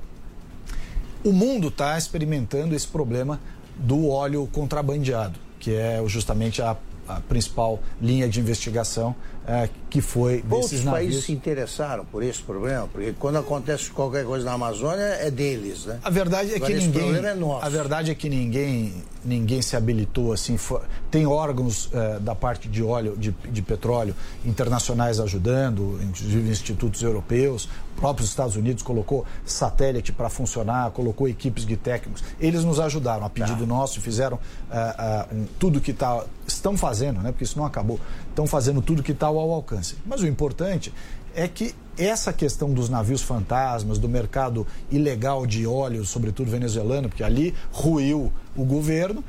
o mundo está experimentando esse problema do óleo contrabandeado, que é justamente a, a principal linha de investigação é, que foi Outros países se interessaram por esse problema? Porque quando acontece qualquer coisa na Amazônia é deles, né? A verdade é Agora, que ninguém. É. A verdade é que ninguém, ninguém se habilitou assim. For, tem órgãos é, da parte de óleo, de, de petróleo internacionais ajudando, inclusive institutos europeus. O próprio Estados Unidos colocou satélite para funcionar, colocou equipes de técnicos. Eles nos ajudaram a pedido tá. nosso, fizeram uh, uh, tudo que tá, estão fazendo, né? Porque isso não acabou. Estão fazendo tudo que está ao alcance. Mas o importante é que essa questão dos navios fantasmas, do mercado ilegal de óleo, sobretudo venezuelano, porque ali ruiu o governo,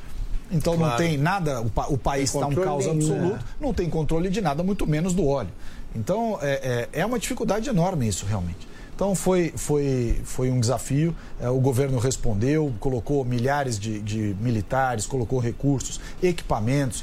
então claro. não tem nada, o, o país está um caos absoluto, né? não tem controle de nada, muito menos do óleo. Então é, é, é uma dificuldade enorme isso realmente. Então foi, foi, foi um desafio, é, o governo respondeu, colocou milhares de, de militares, colocou recursos, equipamentos,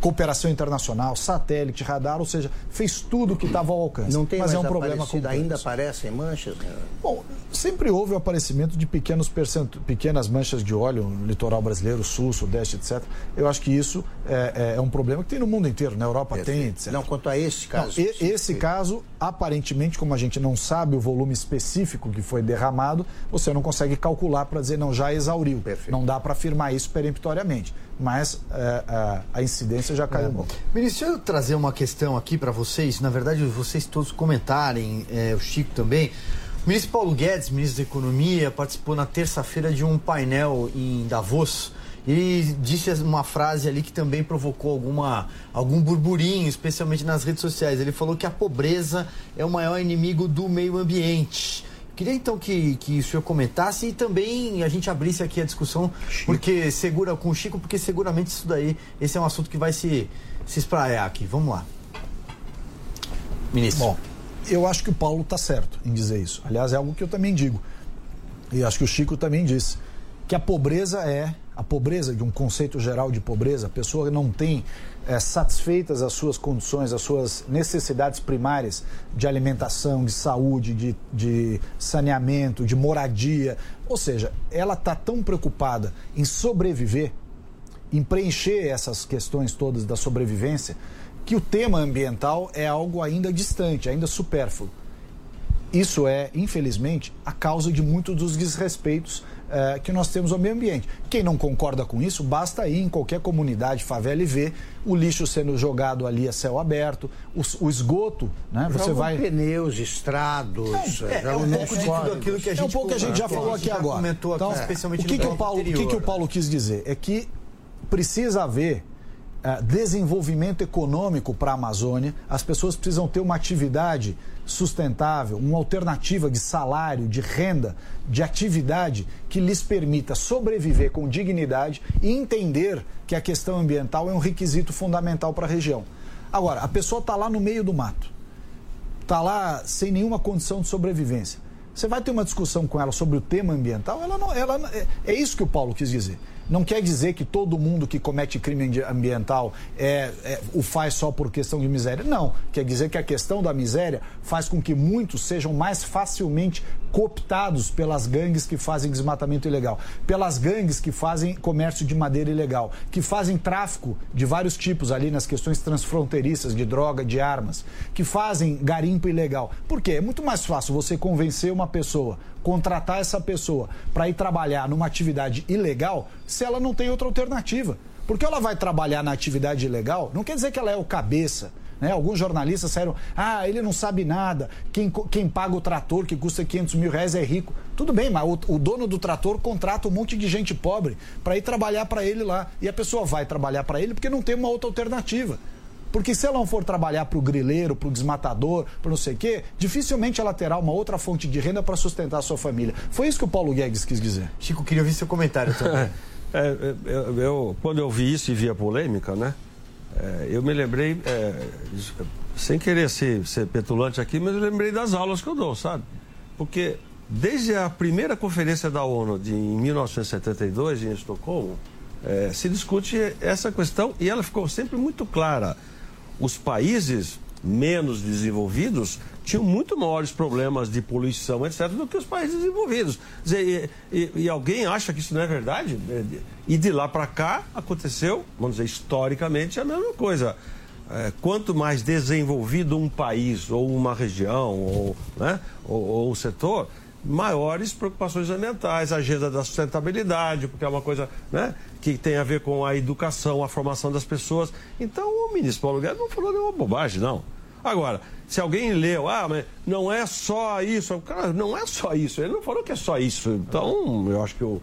cooperação internacional, satélite, radar, ou seja, fez tudo o que estava ao alcance. Não tem mas mais é um problema complexo. Ainda aparecem manchas? Bom, sempre houve o aparecimento de pequenos percent... pequenas manchas de óleo no litoral brasileiro, sul, sudeste, etc. Eu acho que isso é, é, é um problema que tem no mundo inteiro, na Europa Perfeito. tem, etc. Não, quanto a esse caso. Não, esse caso, aparentemente, como a gente não sabe o volume específico que foi derramado, você não consegue calcular para dizer, não, já exauriu. Perfeito. Não dá para afirmar isso peremptoriamente mas é, a, a, incidência já caiu é. um pouco. Ministro, deixa eu trazer uma questão aqui para vocês, na verdade, vocês todos comentarem, é, o Chico também. O ministro Paulo Guedes, ministro da Economia, participou na terça-feira de um painel em Davos E disse uma frase ali que também provocou alguma, algum burburinho, especialmente nas redes sociais. Ele falou que a pobreza é o maior inimigo do meio ambiente. Queria então que, que o senhor comentasse e também a gente abrisse aqui a discussão, Chico. porque segura com o Chico, porque seguramente isso daí, esse é um assunto que vai se, se espraiar aqui. Vamos lá. Ministro. Bom, eu acho que o Paulo está certo em dizer isso. Aliás, é algo que eu também digo. E acho que o Chico também disse que a pobreza é a pobreza de um conceito geral de pobreza, a pessoa não tem é, satisfeitas as suas condições, as suas necessidades primárias de alimentação, de saúde, de, de saneamento, de moradia. Ou seja, ela está tão preocupada em sobreviver, em preencher essas questões todas da sobrevivência, que o tema ambiental é algo ainda distante, ainda supérfluo. Isso é, infelizmente, a causa de muitos dos desrespeitos é, que nós temos ao meio ambiente. Quem não concorda com isso, basta ir em qualquer comunidade, favela e ver o lixo sendo jogado ali a céu aberto, o, o esgoto, né? Você vai pneus, estrados, não, é, é, um pouco de tudo aquilo que a gente, é um pouco que a gente já falou aqui agora. Comentou então, especialmente o que, que o Paulo, o que, que o Paulo quis dizer é que precisa haver uh, desenvolvimento econômico para a Amazônia. As pessoas precisam ter uma atividade sustentável, uma alternativa de salário, de renda, de atividade que lhes permita sobreviver com dignidade e entender que a questão ambiental é um requisito fundamental para a região. Agora, a pessoa está lá no meio do mato, está lá sem nenhuma condição de sobrevivência. Você vai ter uma discussão com ela sobre o tema ambiental, ela não, ela, é, é isso que o Paulo quis dizer. Não quer dizer que todo mundo que comete crime ambiental é, é, o faz só por questão de miséria. Não. Quer dizer que a questão da miséria faz com que muitos sejam mais facilmente cooptados pelas gangues que fazem desmatamento ilegal, pelas gangues que fazem comércio de madeira ilegal, que fazem tráfico de vários tipos ali nas questões transfronteiriças de droga, de armas, que fazem garimpo ilegal. Por quê? É muito mais fácil você convencer uma pessoa, contratar essa pessoa para ir trabalhar numa atividade ilegal se ela não tem outra alternativa. Porque ela vai trabalhar na atividade ilegal, não quer dizer que ela é o cabeça. Né? Alguns jornalistas saíram, ah, ele não sabe nada, quem, quem paga o trator que custa 500 mil reais é rico. Tudo bem, mas o, o dono do trator contrata um monte de gente pobre para ir trabalhar para ele lá. E a pessoa vai trabalhar para ele porque não tem uma outra alternativa. Porque se ela não for trabalhar para o grileiro, para o desmatador, para não sei o quê, dificilmente ela terá uma outra fonte de renda para sustentar a sua família. Foi isso que o Paulo Guedes quis dizer. Chico, queria ouvir seu comentário [LAUGHS] também. É, é, eu, eu, quando eu vi isso e vi a polêmica, né? É, eu me lembrei, é, sem querer ser, ser petulante aqui, mas eu lembrei das aulas que eu dou, sabe? Porque desde a primeira conferência da ONU de, em 1972, em Estocolmo, é, se discute essa questão e ela ficou sempre muito clara os países menos desenvolvidos tinham muito maiores problemas de poluição, etc., do que os países desenvolvidos. Dizer, e, e, e, alguém acha que isso não é verdade? E de lá para cá aconteceu, vamos dizer, historicamente, a mesma coisa. É, quanto mais desenvolvido um país, ou uma região, ou, né, ou, ou um setor, maiores preocupações ambientais, a agenda da sustentabilidade, porque é uma coisa né, que tem a ver com a educação, a formação das pessoas. Então o ministro Paulo Guedes não falou nenhuma bobagem, não. Agora, se alguém leu, ah, mas não é só isso, cara, não é só isso, ele não falou que é só isso. Então, eu acho que o,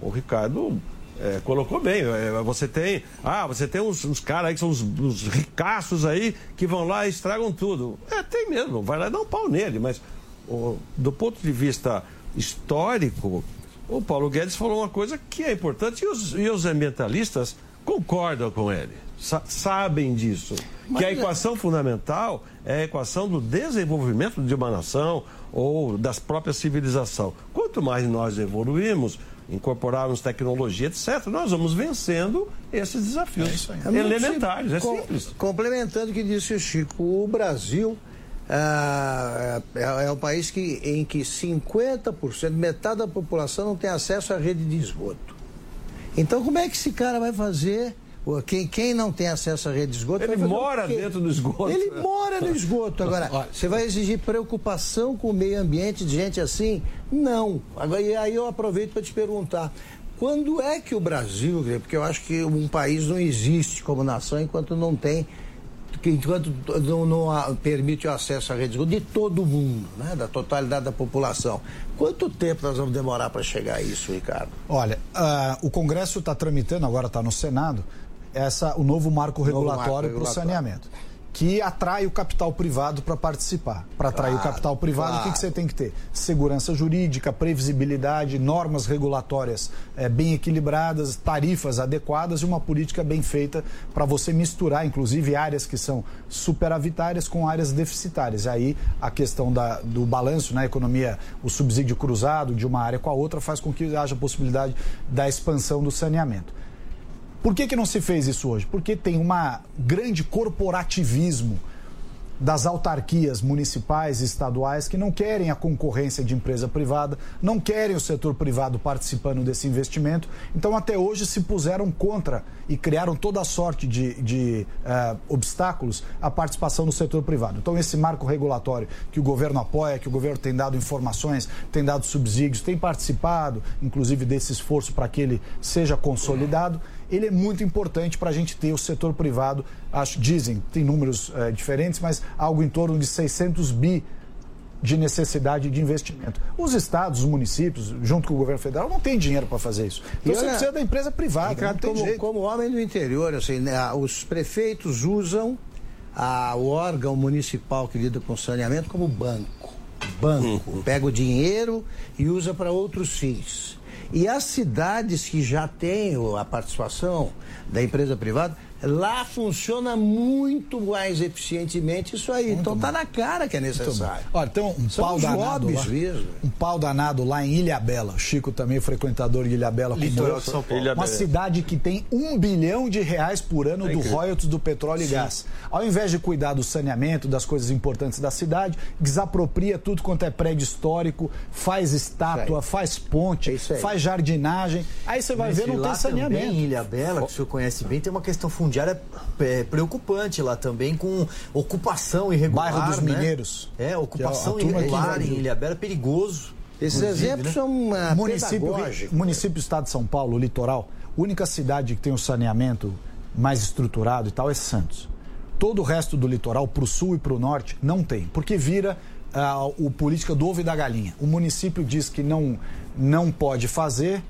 o Ricardo é, colocou bem. É, você tem, ah, você tem uns, uns caras aí que são os, os ricaços aí que vão lá e estragam tudo. É, tem mesmo, vai lá e dá um pau nele, mas o, do ponto de vista histórico, o Paulo Guedes falou uma coisa que é importante e os, e os ambientalistas concordam com ele, sa sabem disso. Mas... Que a equação fundamental é a equação do desenvolvimento de uma nação ou das próprias civilização. Quanto mais nós evoluímos, incorporarmos tecnologia, etc., nós vamos vencendo esses desafios é elementares. É simples. Complementando o que disse o Chico, o Brasil ah, é, é, um país que, em que 50%, metade da população não tem acesso à rede de esgoto. Então, como é que esse cara vai fazer? Quem, quem não tem acesso à rede de esgoto. Ele mora dentro do esgoto. Ele mora no esgoto. Agora, [LAUGHS] você vai exigir preocupação com o meio ambiente de gente assim? Não. Agora, e aí eu aproveito para te perguntar. Quando é que o Brasil, porque eu acho que um país não existe como nação enquanto não tem que enquanto não, não permite o acesso à rede de de todo mundo, né? da totalidade da população. Quanto tempo nós vamos demorar para chegar a isso, Ricardo? Olha, uh, o Congresso está tramitando, agora está no Senado, essa, o novo marco regulatório para o saneamento que atrai o capital privado para participar. Para atrair claro, o capital privado, claro. o que, que, você tem que ter? Segurança jurídica, previsibilidade, normas regulatórias é, bem equilibradas, tarifas adequadas e uma política bem feita para você misturar, inclusive, áreas que são superavitárias com áreas deficitárias. Aí a questão da, do balanço na economia, o subsídio cruzado de uma área com a outra, faz com que haja possibilidade da expansão do saneamento. Por que, que não se fez isso hoje? Porque tem uma grande corporativismo das autarquias municipais e estaduais que não querem a concorrência de empresa privada, não querem o setor privado participando desse investimento. Então, até hoje, se puseram contra e criaram toda a sorte de, de uh, obstáculos à participação do setor privado. Então, esse marco regulatório que o governo apoia, que o governo tem dado informações, tem dado subsídios, tem participado, inclusive, desse esforço para que ele seja consolidado ele é muito importante para a gente ter o setor privado, acho, dizem, tem números é, diferentes, mas algo em torno de 600 bi de necessidade de investimento. Os estados, os municípios, junto com o governo federal, não tem dinheiro para fazer isso. Então e você olha, precisa da empresa privada. Ricardo, como, como, homem do interior, assim, né, os prefeitos usam a, o órgão municipal que lida com saneamento como banco. Banco. Uhum. Pega o dinheiro e usa para outros fins. E as cidades que já têm a participação da empresa privada, Lá funciona muito mais eficientemente isso aí. Muito então tá na cara que é necessário. Olha, tem um São pau danado lá, mesmo. Um pau danado lá em Ilha Bela. O Chico também, frequentador de Ilha Bela. Litoral de São Paulo. Ilha uma cidade que tem um bilhão de reais por ano é do royalties do petróleo Sim. e gás. Ao invés de cuidar do saneamento, das coisas importantes da cidade, desapropria tudo quanto é prédio histórico, faz estátua, faz ponte, é faz jardinagem. Aí você vai Mas ver, não tem saneamento. Também, Ilha Bela, que o senhor conhece bem, tem uma questão fundamental fundiária é preocupante lá também, com ocupação irregular. Bairro dos né? Mineiros. É, ocupação irregular em Ilhabela, é perigoso. Esses exemplos né? são uma município, município Estado de São Paulo, litoral, única cidade que tem o saneamento mais estruturado e tal é Santos. Todo o resto do litoral, para o sul e para o norte, não tem, porque vira uh, o política do ovo e da galinha. O município diz que não, não pode fazer,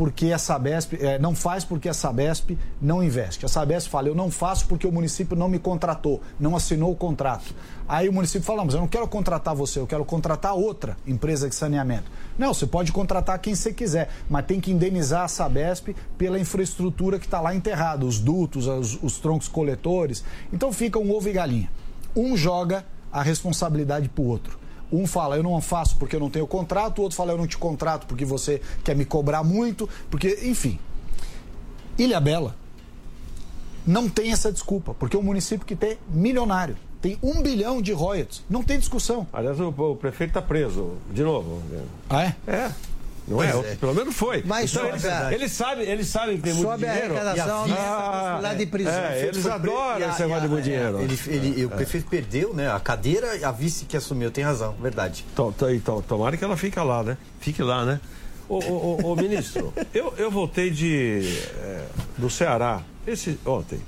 porque a Sabesp é, não faz porque a Sabesp não investe. A Sabesp fala, eu não faço porque o município não me contratou, não assinou o contrato. Aí o município fala, mas eu não quero contratar você, eu quero contratar outra empresa de saneamento. Não, você pode contratar quem você quiser, mas tem que indenizar a Sabesp pela infraestrutura que está lá enterrada, os dutos, os, os troncos coletores. Então fica um ovo e galinha. Um joga a responsabilidade para o outro. Um fala, eu não faço porque eu não tenho contrato, o outro fala, eu não te contrato porque você quer me cobrar muito, porque, enfim. Ilha Bela não tem essa desculpa, porque é um município que tem milionário, tem um bilhão de royalties, não tem discussão. Aliás, o, o prefeito está preso, de novo. Ah, é? É. Não é? é? Pelo menos foi. Mas então, eles, eles, sabem, eles sabem que tem muito sobe dinheiro. a arrecadação e a, ah, de prisão. É, eles adoram esse negócio de muito dinheiro. Ele, ele, o prefeito perdeu, né? A cadeira a vice que assumiu, tem razão, verdade. Então, então, tomara que ela fique lá, né? Fique lá, né? Ô, ô, ô, ô ministro, [LAUGHS] eu, eu voltei de, é, do Ceará esse, ontem.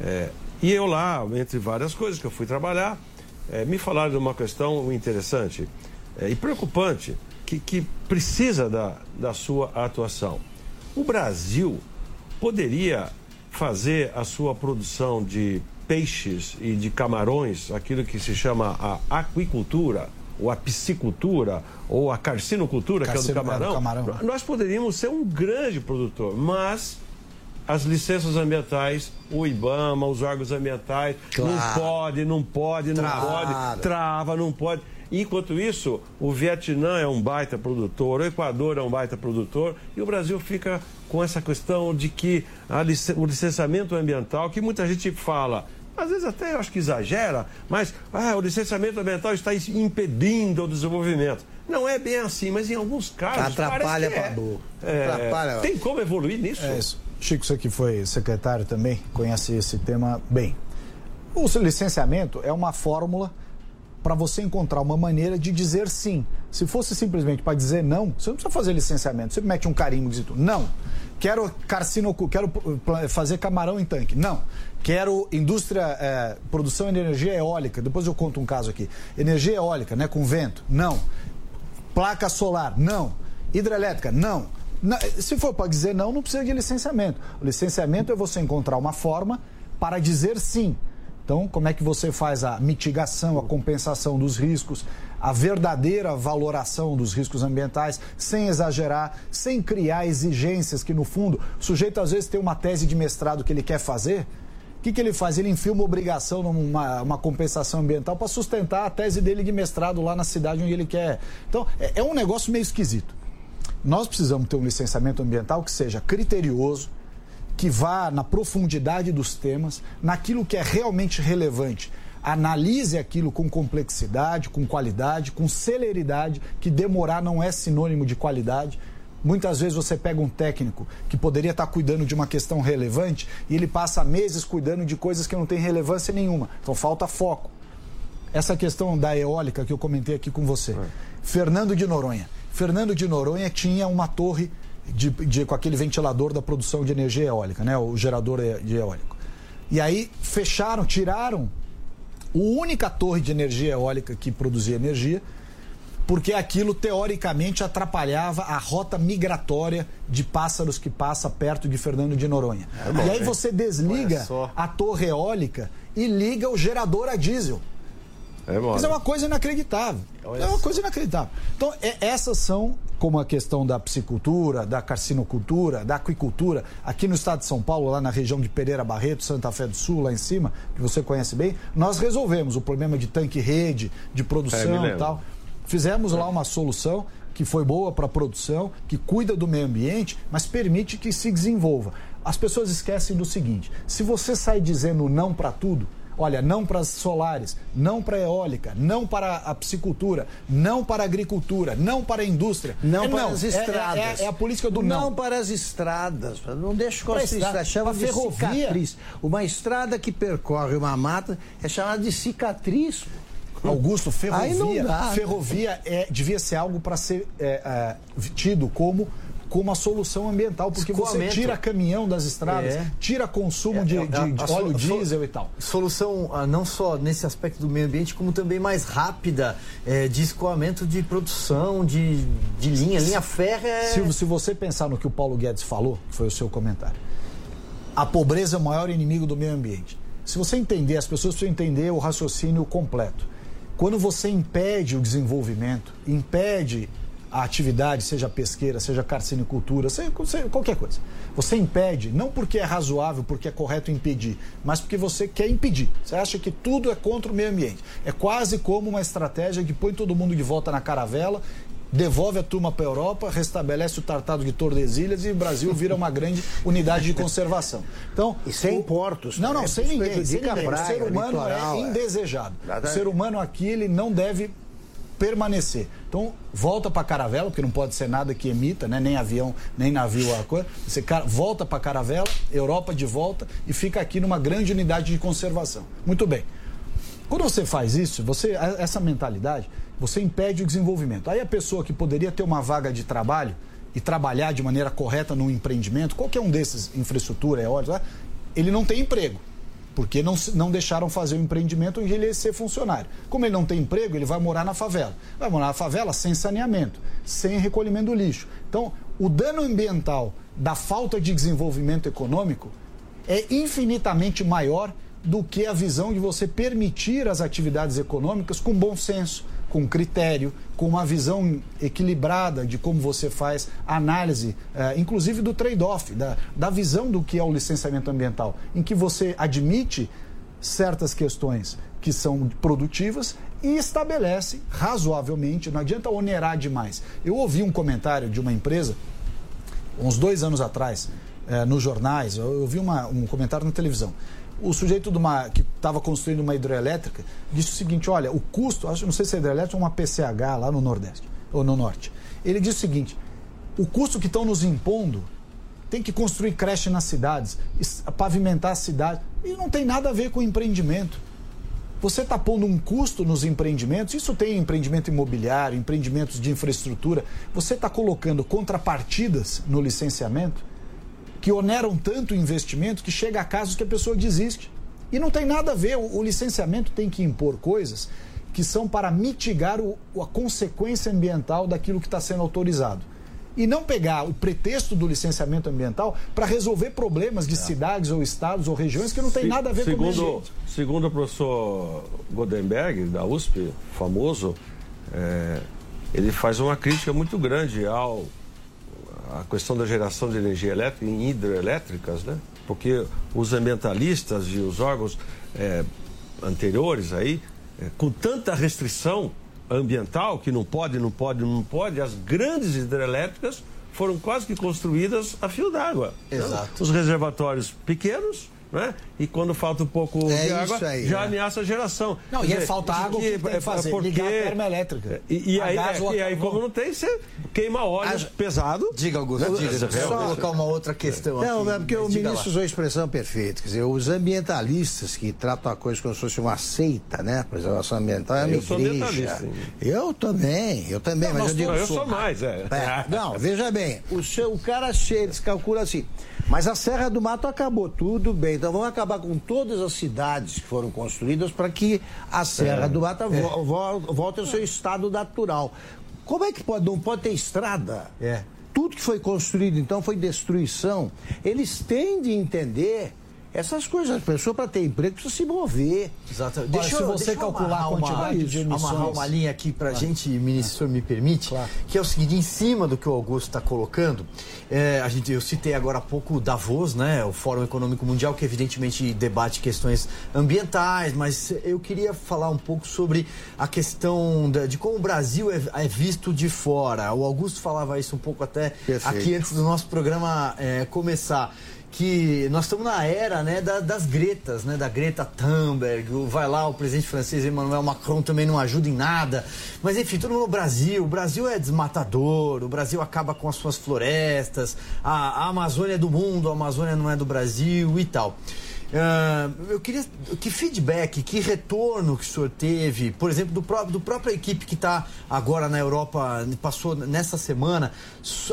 É, e eu lá, entre várias coisas que eu fui trabalhar, é, me falaram de uma questão interessante é, e preocupante que, que precisa da, da sua atuação. O Brasil poderia fazer a sua produção de peixes e de camarões, aquilo que se chama a aquicultura, ou a piscicultura, ou a carcinocultura, Carcino, que é do camarão, é camarão, nós poderíamos ser um grande produtor, mas as licenças ambientais, o IBAMA, os órgãos ambientais, claro. não pode, não pode, não pode, trava, não pode. Enquanto isso, o Vietnã é um baita produtor, o Equador é um baita produtor e o Brasil fica com essa questão de que lic o licenciamento ambiental, que muita gente fala, às vezes até eu acho que exagera, mas ah, o licenciamento ambiental está impedindo o desenvolvimento. Não é bem assim, mas em alguns casos. Atrapalha para é. é, Atrapalha. Tem como evoluir nisso? É isso. Chico, você que foi secretário também, conhece esse tema bem. O licenciamento é uma fórmula para você encontrar uma maneira de dizer sim. Se fosse simplesmente para dizer não, você não precisa fazer licenciamento. Você mete um carimbo dizendo não. Quero carcino, quero fazer camarão em tanque. Não. Quero indústria, é, produção de energia eólica. Depois eu conto um caso aqui. Energia eólica, né, com vento. Não. Placa solar. Não. Hidrelétrica. Não. Se for para dizer não, não precisa de licenciamento. O licenciamento é você encontrar uma forma para dizer sim. Então, como é que você faz a mitigação, a compensação dos riscos, a verdadeira valoração dos riscos ambientais, sem exagerar, sem criar exigências que, no fundo, o sujeito às vezes tem uma tese de mestrado que ele quer fazer. O que, que ele faz? Ele enfia uma obrigação numa uma compensação ambiental para sustentar a tese dele de mestrado lá na cidade onde ele quer. Então, é, é um negócio meio esquisito. Nós precisamos ter um licenciamento ambiental que seja criterioso, que vá na profundidade dos temas, naquilo que é realmente relevante. Analise aquilo com complexidade, com qualidade, com celeridade, que demorar não é sinônimo de qualidade. Muitas vezes você pega um técnico que poderia estar cuidando de uma questão relevante e ele passa meses cuidando de coisas que não têm relevância nenhuma. Então falta foco. Essa questão da eólica que eu comentei aqui com você. É. Fernando de Noronha. Fernando de Noronha tinha uma torre de, de, com aquele ventilador da produção de energia eólica, né? o gerador de eólico. E aí fecharam, tiraram a única torre de energia eólica que produzia energia, porque aquilo teoricamente atrapalhava a rota migratória de pássaros que passa perto de Fernando de Noronha. É bom, e aí você desliga a torre eólica e liga o gerador a diesel. É Mas é uma coisa inacreditável. É uma coisa inacreditável. Então, é, essas são, como a questão da piscicultura, da carcinocultura, da aquicultura, aqui no estado de São Paulo, lá na região de Pereira Barreto, Santa Fé do Sul, lá em cima, que você conhece bem, nós resolvemos o problema de tanque-rede, de produção é, e tal. Fizemos lá uma solução que foi boa para a produção, que cuida do meio ambiente, mas permite que se desenvolva. As pessoas esquecem do seguinte: se você sai dizendo não para tudo, Olha, não para as solares, não para a eólica, não para a piscicultura, não para a agricultura, não para a indústria. Não é, para não. as estradas. É, é, é, a política do não. Não para as estradas. Não deixe com estrada, chama de ferrovia. cicatriz. Uma estrada que percorre uma mata é chamada de cicatriz. Augusto, ferrovia, dá, né? ferrovia é, devia ser algo para ser é, é, tido como como a solução ambiental, porque você tira caminhão das estradas, é. tira consumo é, de, é, de, de óleo diesel e tal. Solução ah, não só nesse aspecto do meio ambiente, como também mais rápida é, de escoamento de produção, de, de linha, linha férrea. Silvio, se você pensar no que o Paulo Guedes falou, foi o seu comentário, a pobreza é o maior inimigo do meio ambiente. Se você entender, as pessoas precisam entender o raciocínio completo. Quando você impede o desenvolvimento, impede a atividade, seja pesqueira, seja carcinicultura, seja, qualquer coisa. Você impede, não porque é razoável, porque é correto impedir, mas porque você quer impedir. Você acha que tudo é contra o meio ambiente. É quase como uma estratégia que põe todo mundo de volta na caravela, devolve a turma para a Europa, restabelece o Tratado de Tordesilhas e o Brasil vira uma grande unidade de conservação. Então, e sem o... portos. Não, não, sem ninguém. Sem ninguém. Praia, o ser humano litoral, é indesejado. É. O ser humano aqui ele não deve permanecer. Então, volta para caravela, porque não pode ser nada que emita, né? nem avião, nem navio, a coisa. Você volta para caravela, Europa de volta e fica aqui numa grande unidade de conservação. Muito bem. Quando você faz isso, você essa mentalidade, você impede o desenvolvimento. Aí a pessoa que poderia ter uma vaga de trabalho e trabalhar de maneira correta num empreendimento, qualquer um desses, infraestrutura, eólica, ele não tem emprego porque não, não deixaram fazer o empreendimento onde ele ser funcionário. Como ele não tem emprego, ele vai morar na favela. Vai morar na favela sem saneamento, sem recolhimento do lixo. Então, o dano ambiental da falta de desenvolvimento econômico é infinitamente maior do que a visão de você permitir as atividades econômicas com bom senso, com critério, com uma visão equilibrada de como você faz a análise, eh, inclusive do trade-off, da, da visão do que é o licenciamento ambiental, em que você admite certas questões que são produtivas e estabelece razoavelmente, não adianta onerar demais. Eu ouvi um comentário de uma empresa, uns dois anos atrás, eh, nos jornais, eu ouvi uma, um comentário na televisão o sujeito de uma, que estava construindo uma hidrelétrica disse o seguinte: olha, o custo, acho, não sei se é hidrelétrica ou uma PCH lá no Nordeste ou no Norte. Ele disse o seguinte: o custo que estão nos impondo tem que construir creche nas cidades, pavimentar a cidade. E não tem nada a ver com empreendimento. você está pondo um custo nos empreendimentos, isso tem empreendimento imobiliário, empreendimentos de infraestrutura, você está colocando contrapartidas no licenciamento que oneram tanto o investimento que chega a casos que a pessoa desiste. E não tem nada a ver, o, licenciamento tem que impor coisas que são para mitigar o, a consequência ambiental daquilo que está sendo autorizado. E não pegar o pretexto do licenciamento ambiental para resolver problemas de é. cidades ou estados ou regiões que não tem Se, nada a ver segundo, com o meio Segundo o professor Godenberg, da USP, famoso, é, ele faz uma crítica muito grande ao a questão da geração de energia elétrica em hidroelétricas, né? Porque os ambientalistas e os órgãos é, anteriores aí é, com tanta restrição ambiental, que não pode, não pode, não pode, as grandes hidrelétricas foram quase que construídas a fio d'água. Exato. Os reservatórios pequenos né? E quando falta um pouco é de água, aí, já é. ameaça a geração. Não, e é falta água, o que tem que fazer? Porque... Ligar a termoelétrica. E, e aí, é, e aí como não tem, você queima óleo As... pesado. Diga, Augusto, diga. Só colocar uma outra questão não, aqui. Não, é porque o ministro usou a expressão perfeita. Quer dizer, os ambientalistas que tratam a coisa como se fosse uma seita, né? A preservação ambiental é uma eu igreja. Eu também, eu também, não, mas eu digo... Eu sou mais, é. [LAUGHS] é. Não, veja bem, o, seu, o cara cheio, eles calculam assim... Mas a Serra do Mato acabou, tudo bem. Então vamos acabar com todas as cidades que foram construídas para que a Serra é. do Mato é. volte ao seu estado natural. Como é que pode, não pode ter estrada? É. Tudo que foi construído, então, foi destruição. Eles têm de entender essas coisas, a pessoa para ter emprego precisa se mover. Exatamente. Deixa, Olha, se você deixa calcular a quantidade uma, de emissões. Amarrar uma linha aqui para a claro. gente, ministro, claro. me permite, claro. que é o seguinte, em cima do que o Augusto está colocando, é, a gente, eu citei agora há pouco o Davos, né, o Fórum Econômico Mundial, que evidentemente debate questões ambientais, mas eu queria falar um pouco sobre a questão de, de como o Brasil é, é, visto de fora. O Augusto falava isso um pouco até Perfeito. aqui antes do nosso programa é, começar que nós estamos na era né, da, das Gretas, né, da Greta Thunberg, vai lá o presidente francês Emmanuel Macron também não ajuda em nada, mas enfim, todo mundo no Brasil, o Brasil é desmatador, o Brasil acaba com as suas florestas, a, a Amazônia é do mundo, a Amazônia não é do Brasil e tal. Uh, eu queria. Que feedback, que retorno que o senhor teve, por exemplo, do, próprio, do própria equipe que está agora na Europa, passou nessa semana,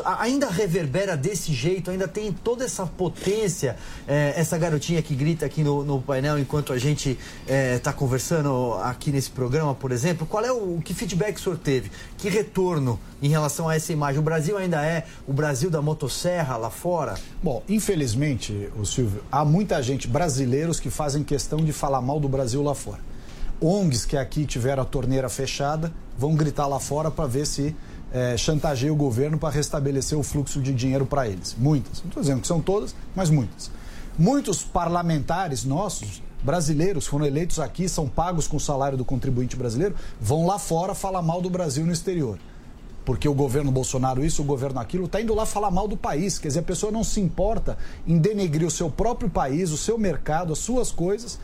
ainda reverbera desse jeito, ainda tem toda essa potência, eh, essa garotinha que grita aqui no, no painel enquanto a gente está eh, conversando aqui nesse programa, por exemplo. Qual é o que feedback que o senhor teve? Que retorno em relação a essa imagem? O Brasil ainda é o Brasil da motosserra lá fora? Bom, infelizmente, o Silvio, há muita gente brasileira brasileiros que fazem questão de falar mal do Brasil lá fora. ONGs que aqui tiveram a torneira fechada vão gritar lá fora para ver se é, chantageia o governo para restabelecer o fluxo de dinheiro para eles. Muitas. Não estou dizendo que são todas, mas muitas. Muitos parlamentares nossos, brasileiros, foram eleitos aqui, são pagos com o salário do contribuinte brasileiro, vão lá fora falar mal do Brasil no exterior porque o governo Bolsonaro isso, o governo aquilo, está indo lá falar mal do país. Quer dizer, a pessoa não se importa em denegrir o seu próprio país, o seu mercado, as suas coisas.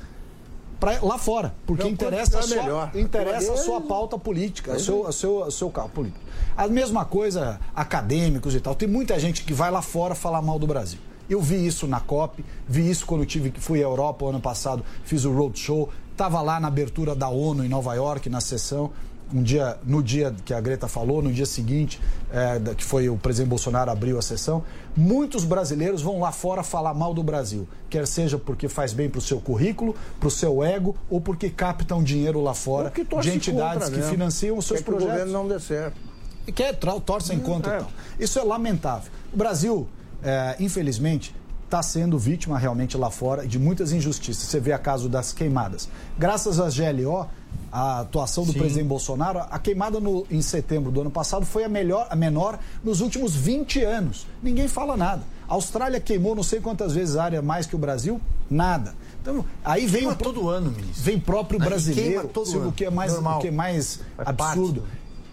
Pra, lá fora, porque não, interessa, a sua, melhor. interessa a sua pauta política, o seu, a seu, a seu carro político. A mesma coisa, acadêmicos e tal. Tem muita gente que vai lá fora falar mal do Brasil. Eu vi isso na COP, vi isso quando tive que fui à Europa ano passado, fiz o roadshow, estava lá na abertura da ONU em Nova York, na sessão um dia, no dia que a Greta falou, no dia seguinte, é, que foi o presidente Bolsonaro abriu a sessão, muitos brasileiros vão lá fora falar mal do Brasil, quer seja porque faz bem para o seu currículo, para o seu ego, ou porque captam dinheiro lá fora de entidades que financiam os seus quer projetos. Que o governo não dê certo. E quer torce em conta. É. Então. Isso é lamentável. O Brasil, é, infelizmente, está sendo vítima realmente lá fora de muitas injustiças. Você vê a caso das queimadas. Graças às GLO, a atuação do Sim. presidente Bolsonaro, a queimada no, em setembro do ano passado foi a, melhor, a menor nos últimos 20 anos. Ninguém fala nada. A Austrália queimou não sei quantas vezes a área mais que o Brasil, nada. Então, aí vem o, todo ano, ministro. Vem próprio brasileiro, o que é mais, o que é mais absurdo.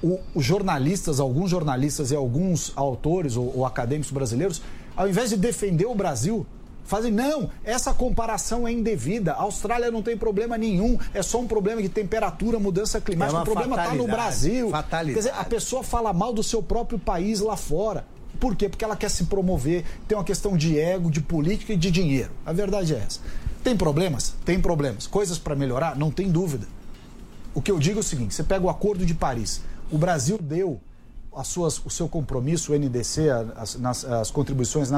O, os jornalistas, alguns jornalistas e alguns autores ou, ou acadêmicos brasileiros, ao invés de defender o Brasil, fazem, não, essa comparação é indevida. A Austrália não tem problema nenhum, é só um problema de temperatura, mudança climática. É o problema está no Brasil. Fatalidade. Quer dizer, a pessoa fala mal do seu próprio país lá fora. Por quê? Porque ela quer se promover, tem uma questão de ego, de política e de dinheiro. A verdade é essa. Tem problemas? Tem problemas. Coisas para melhorar? Não tem dúvida. O que eu digo é o seguinte: você pega o Acordo de Paris. O Brasil deu suas, o seu compromisso, o NDC, as, as contribuições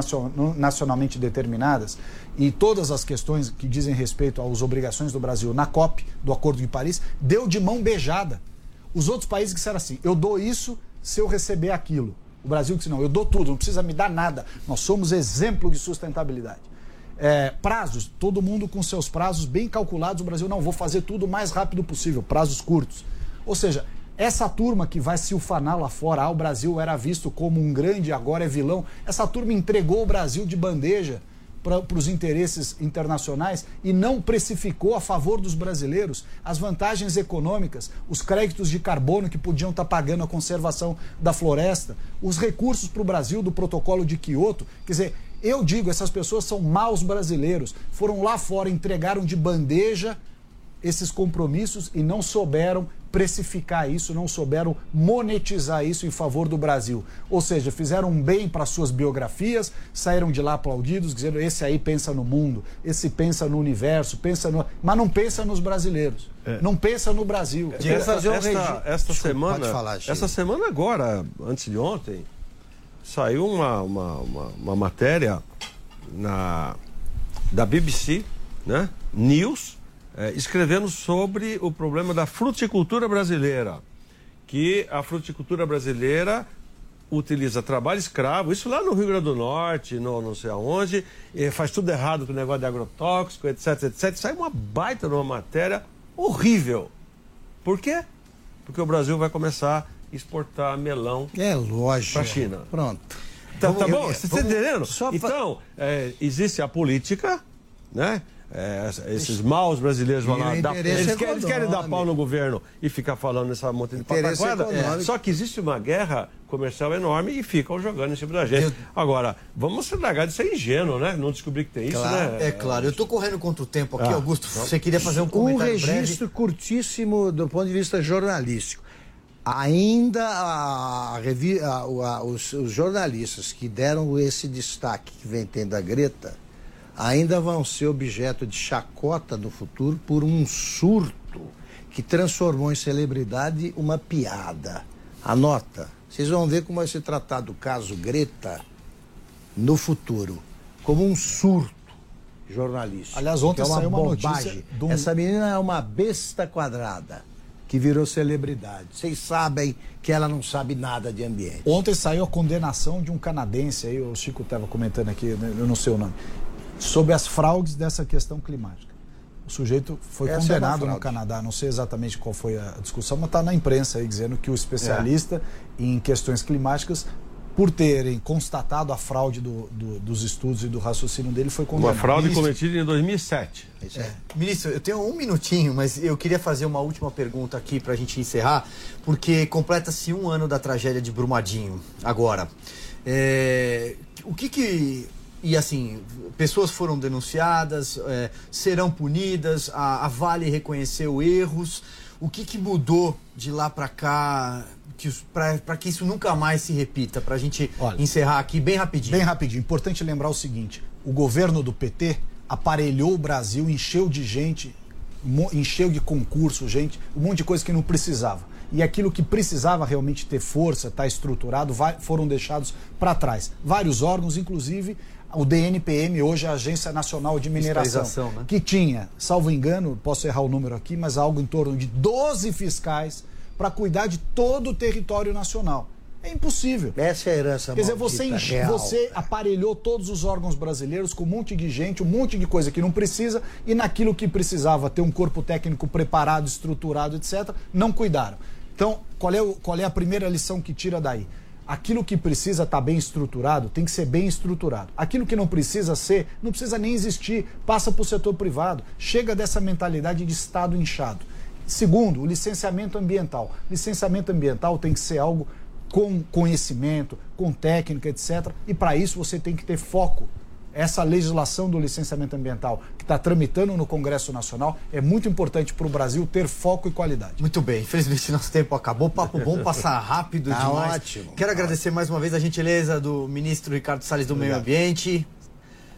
nacionalmente determinadas e todas as questões que dizem respeito às obrigações do Brasil na COP do Acordo de Paris, deu de mão beijada. Os outros países disseram assim: eu dou isso se eu receber aquilo. O Brasil disse: não, eu dou tudo, não precisa me dar nada. Nós somos exemplo de sustentabilidade. É, prazos, todo mundo com seus prazos bem calculados. O Brasil não, vou fazer tudo o mais rápido possível, prazos curtos. Ou seja, essa turma que vai se ufanar lá fora, ah, o Brasil era visto como um grande, agora é vilão. Essa turma entregou o Brasil de bandeja para os interesses internacionais e não precificou a favor dos brasileiros as vantagens econômicas, os créditos de carbono que podiam estar tá pagando a conservação da floresta, os recursos para o Brasil do protocolo de Quioto. Quer dizer, eu digo, essas pessoas são maus brasileiros, foram lá fora, entregaram de bandeja esses compromissos e não souberam precificar isso, não souberam monetizar isso em favor do Brasil. Ou seja, fizeram um bem para suas biografias, saíram de lá aplaudidos, dizendo: esse aí pensa no mundo, esse pensa no universo, pensa no. Mas não pensa nos brasileiros. É. Não pensa no Brasil. É, esta, esta, esta semana, falar, esta semana agora, antes de ontem, saiu uma, uma, uma, uma matéria na, da BBC, né? News, é, escrevendo sobre o problema da fruticultura brasileira. Que a fruticultura brasileira utiliza trabalho escravo, isso lá no Rio Grande do Norte, no não sei aonde, faz tudo errado com o negócio de agrotóxico, etc, etc. Sai uma baita numa matéria horrível. Por quê? Porque o Brasil vai começar a exportar melão é lógico para a China. Pronto. Tá, tá bom? Você está entendendo? Então, é, existe a política, né? É, esses maus brasileiros vão lá. Dar, eles, querem, eles, querem, dar pau no governo e ficar falando nessa monte de pataquada. É. Só que existe uma guerra comercial enorme e ficam jogando em cima da gente. Eu... Agora, vamos se largar de ser ingênuo, né? Não descobrir que tem claro, isso, né? É claro. Eu estou correndo contra o tempo aqui, ah, Augusto. Você queria fazer um comentário Um registro breve? curtíssimo do ponto de vista jornalístico. Ainda a, a, a, os, os jornalistas que deram esse destaque que vem tendo a Greta ainda vão ser objeto de chacota no futuro por um surto que transformou em celebridade uma piada. Anota, vocês vão ver como vai ser tratado o caso Greta no futuro, como um surto jornalístico. Aliás, ontem é uma saiu uma bobagem. Um... Essa menina é uma besta quadrada que virou celebridade. Vocês sabem que ela não sabe nada de ambiente. Ontem saiu a condenação de um canadense, aí o Chico estava comentando aqui, né, eu não sei o nome sobre as fraudes dessa questão climática. O sujeito foi Essa é condenado é no Canadá, não sei exatamente qual foi a discussão, mas está na imprensa aí dizendo que o especialista é. em questões climáticas, por terem constatado a fraude do, do, dos estudos e do raciocínio dele, foi condenado. Uma fraude Ministro, cometida em 2007. É. Ministro, eu tenho um minutinho, mas eu queria fazer uma última pergunta aqui para a gente encerrar, porque completa-se um ano da tragédia de Brumadinho agora. É, o que que e assim, pessoas foram denunciadas, é, serão punidas, a, a, Vale reconheceu erros. O que, que mudou de lá para cá para que isso nunca mais se repita? Para a gente Olha, encerrar aqui bem rapidinho. Bem rapidinho. Importante lembrar o seguinte: o governo do PT aparelhou o Brasil, encheu de gente, encheu de concurso, gente, um monte de coisa que não precisava e aquilo que precisava realmente ter força, estar tá estruturado, vai, foram deixados para trás. Vários órgãos, inclusive o DNPM, hoje é a Agência Nacional de Mineração, né? que tinha, salvo engano, posso errar o número aqui, mas algo em torno de 12 fiscais para cuidar de todo o território nacional. É impossível. Essa é a herança Quer dizer, você, enche, você aparelhou todos os órgãos brasileiros com um monte de gente, um monte de coisa que não precisa, e naquilo que precisava ter um corpo técnico preparado, estruturado, etc., não cuidaram. Então, qual é, o, qual é a primeira lição que tira daí? Aquilo que precisa estar tá bem estruturado tem que ser bem estruturado. Aquilo que não precisa ser, não precisa nem existir, passa para o setor privado. Chega dessa mentalidade de Estado inchado. Segundo, o licenciamento ambiental. Licenciamento ambiental tem que ser algo com conhecimento, com técnica, etc. E para isso você tem que ter foco essa legislação do licenciamento ambiental que está tramitando no Congresso Nacional é muito importante para o Brasil ter foco e qualidade. Muito bem, infelizmente nosso tempo acabou. Papo bom, passar rápido [LAUGHS] tá demais. Ótimo. Quero agradecer mais uma vez a gentileza do ministro Ricardo Salles do Obrigado. Meio Ambiente.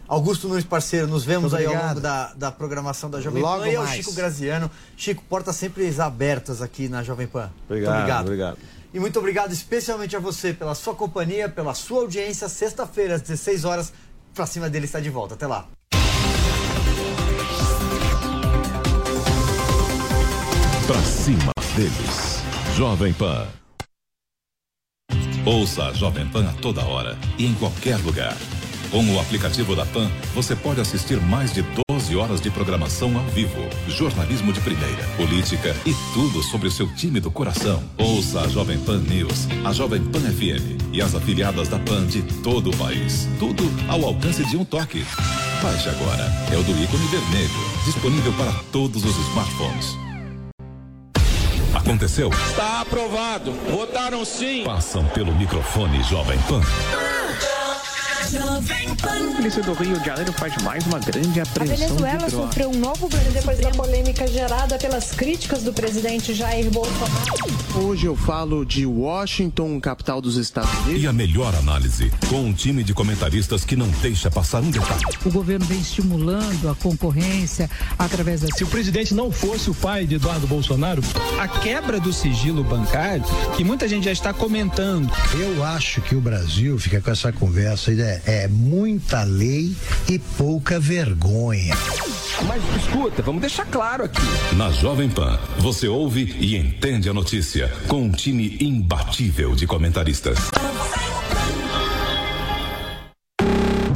Augusto Nunes, parceiro, nos vemos aí ao obrigado. longo da, da programação da Jovem Logo Pan. E ao mais. Chico Graziano. Chico, portas sempre abertas aqui na Jovem Pan. Muito Obrigado, obrigado. E muito obrigado especialmente a você pela sua companhia, pela sua audiência. Sexta-feira, às 16 horas, pra cima dele está de volta. Até lá. Pra cima deles. Jovem Pan. Ouça a Jovem Pan a toda hora e em qualquer lugar. Com o aplicativo da Pan, você pode assistir mais de 12 horas de programação ao vivo, jornalismo de primeira, política e tudo sobre o seu time do coração. Ouça a Jovem Pan News, a Jovem Pan FM e as afiliadas da Pan de todo o país. Tudo ao alcance de um toque. Baixe agora. É o do ícone vermelho, disponível para todos os smartphones. Aconteceu? Está aprovado. Votaram sim. Passam pelo microfone Jovem Pan. A polícia do Rio de Janeiro faz mais uma grande A apreensão Venezuela de drogas. sofreu um novo grande depois da polêmica gerada pelas críticas do presidente Jair Bolsonaro. Hoje eu falo de Washington, capital dos Estados Unidos. E a melhor análise, com um time de comentaristas que não deixa passar um detalhe. O governo vem estimulando a concorrência através da. Se o presidente não fosse o pai de Eduardo Bolsonaro, a quebra do sigilo bancário, que muita gente já está comentando. Eu acho que o Brasil fica com essa conversa aí, é, é muita lei e pouca vergonha. Mas escuta, vamos deixar claro aqui. Na Jovem Pan, você ouve e entende a notícia com um time imbatível de comentaristas.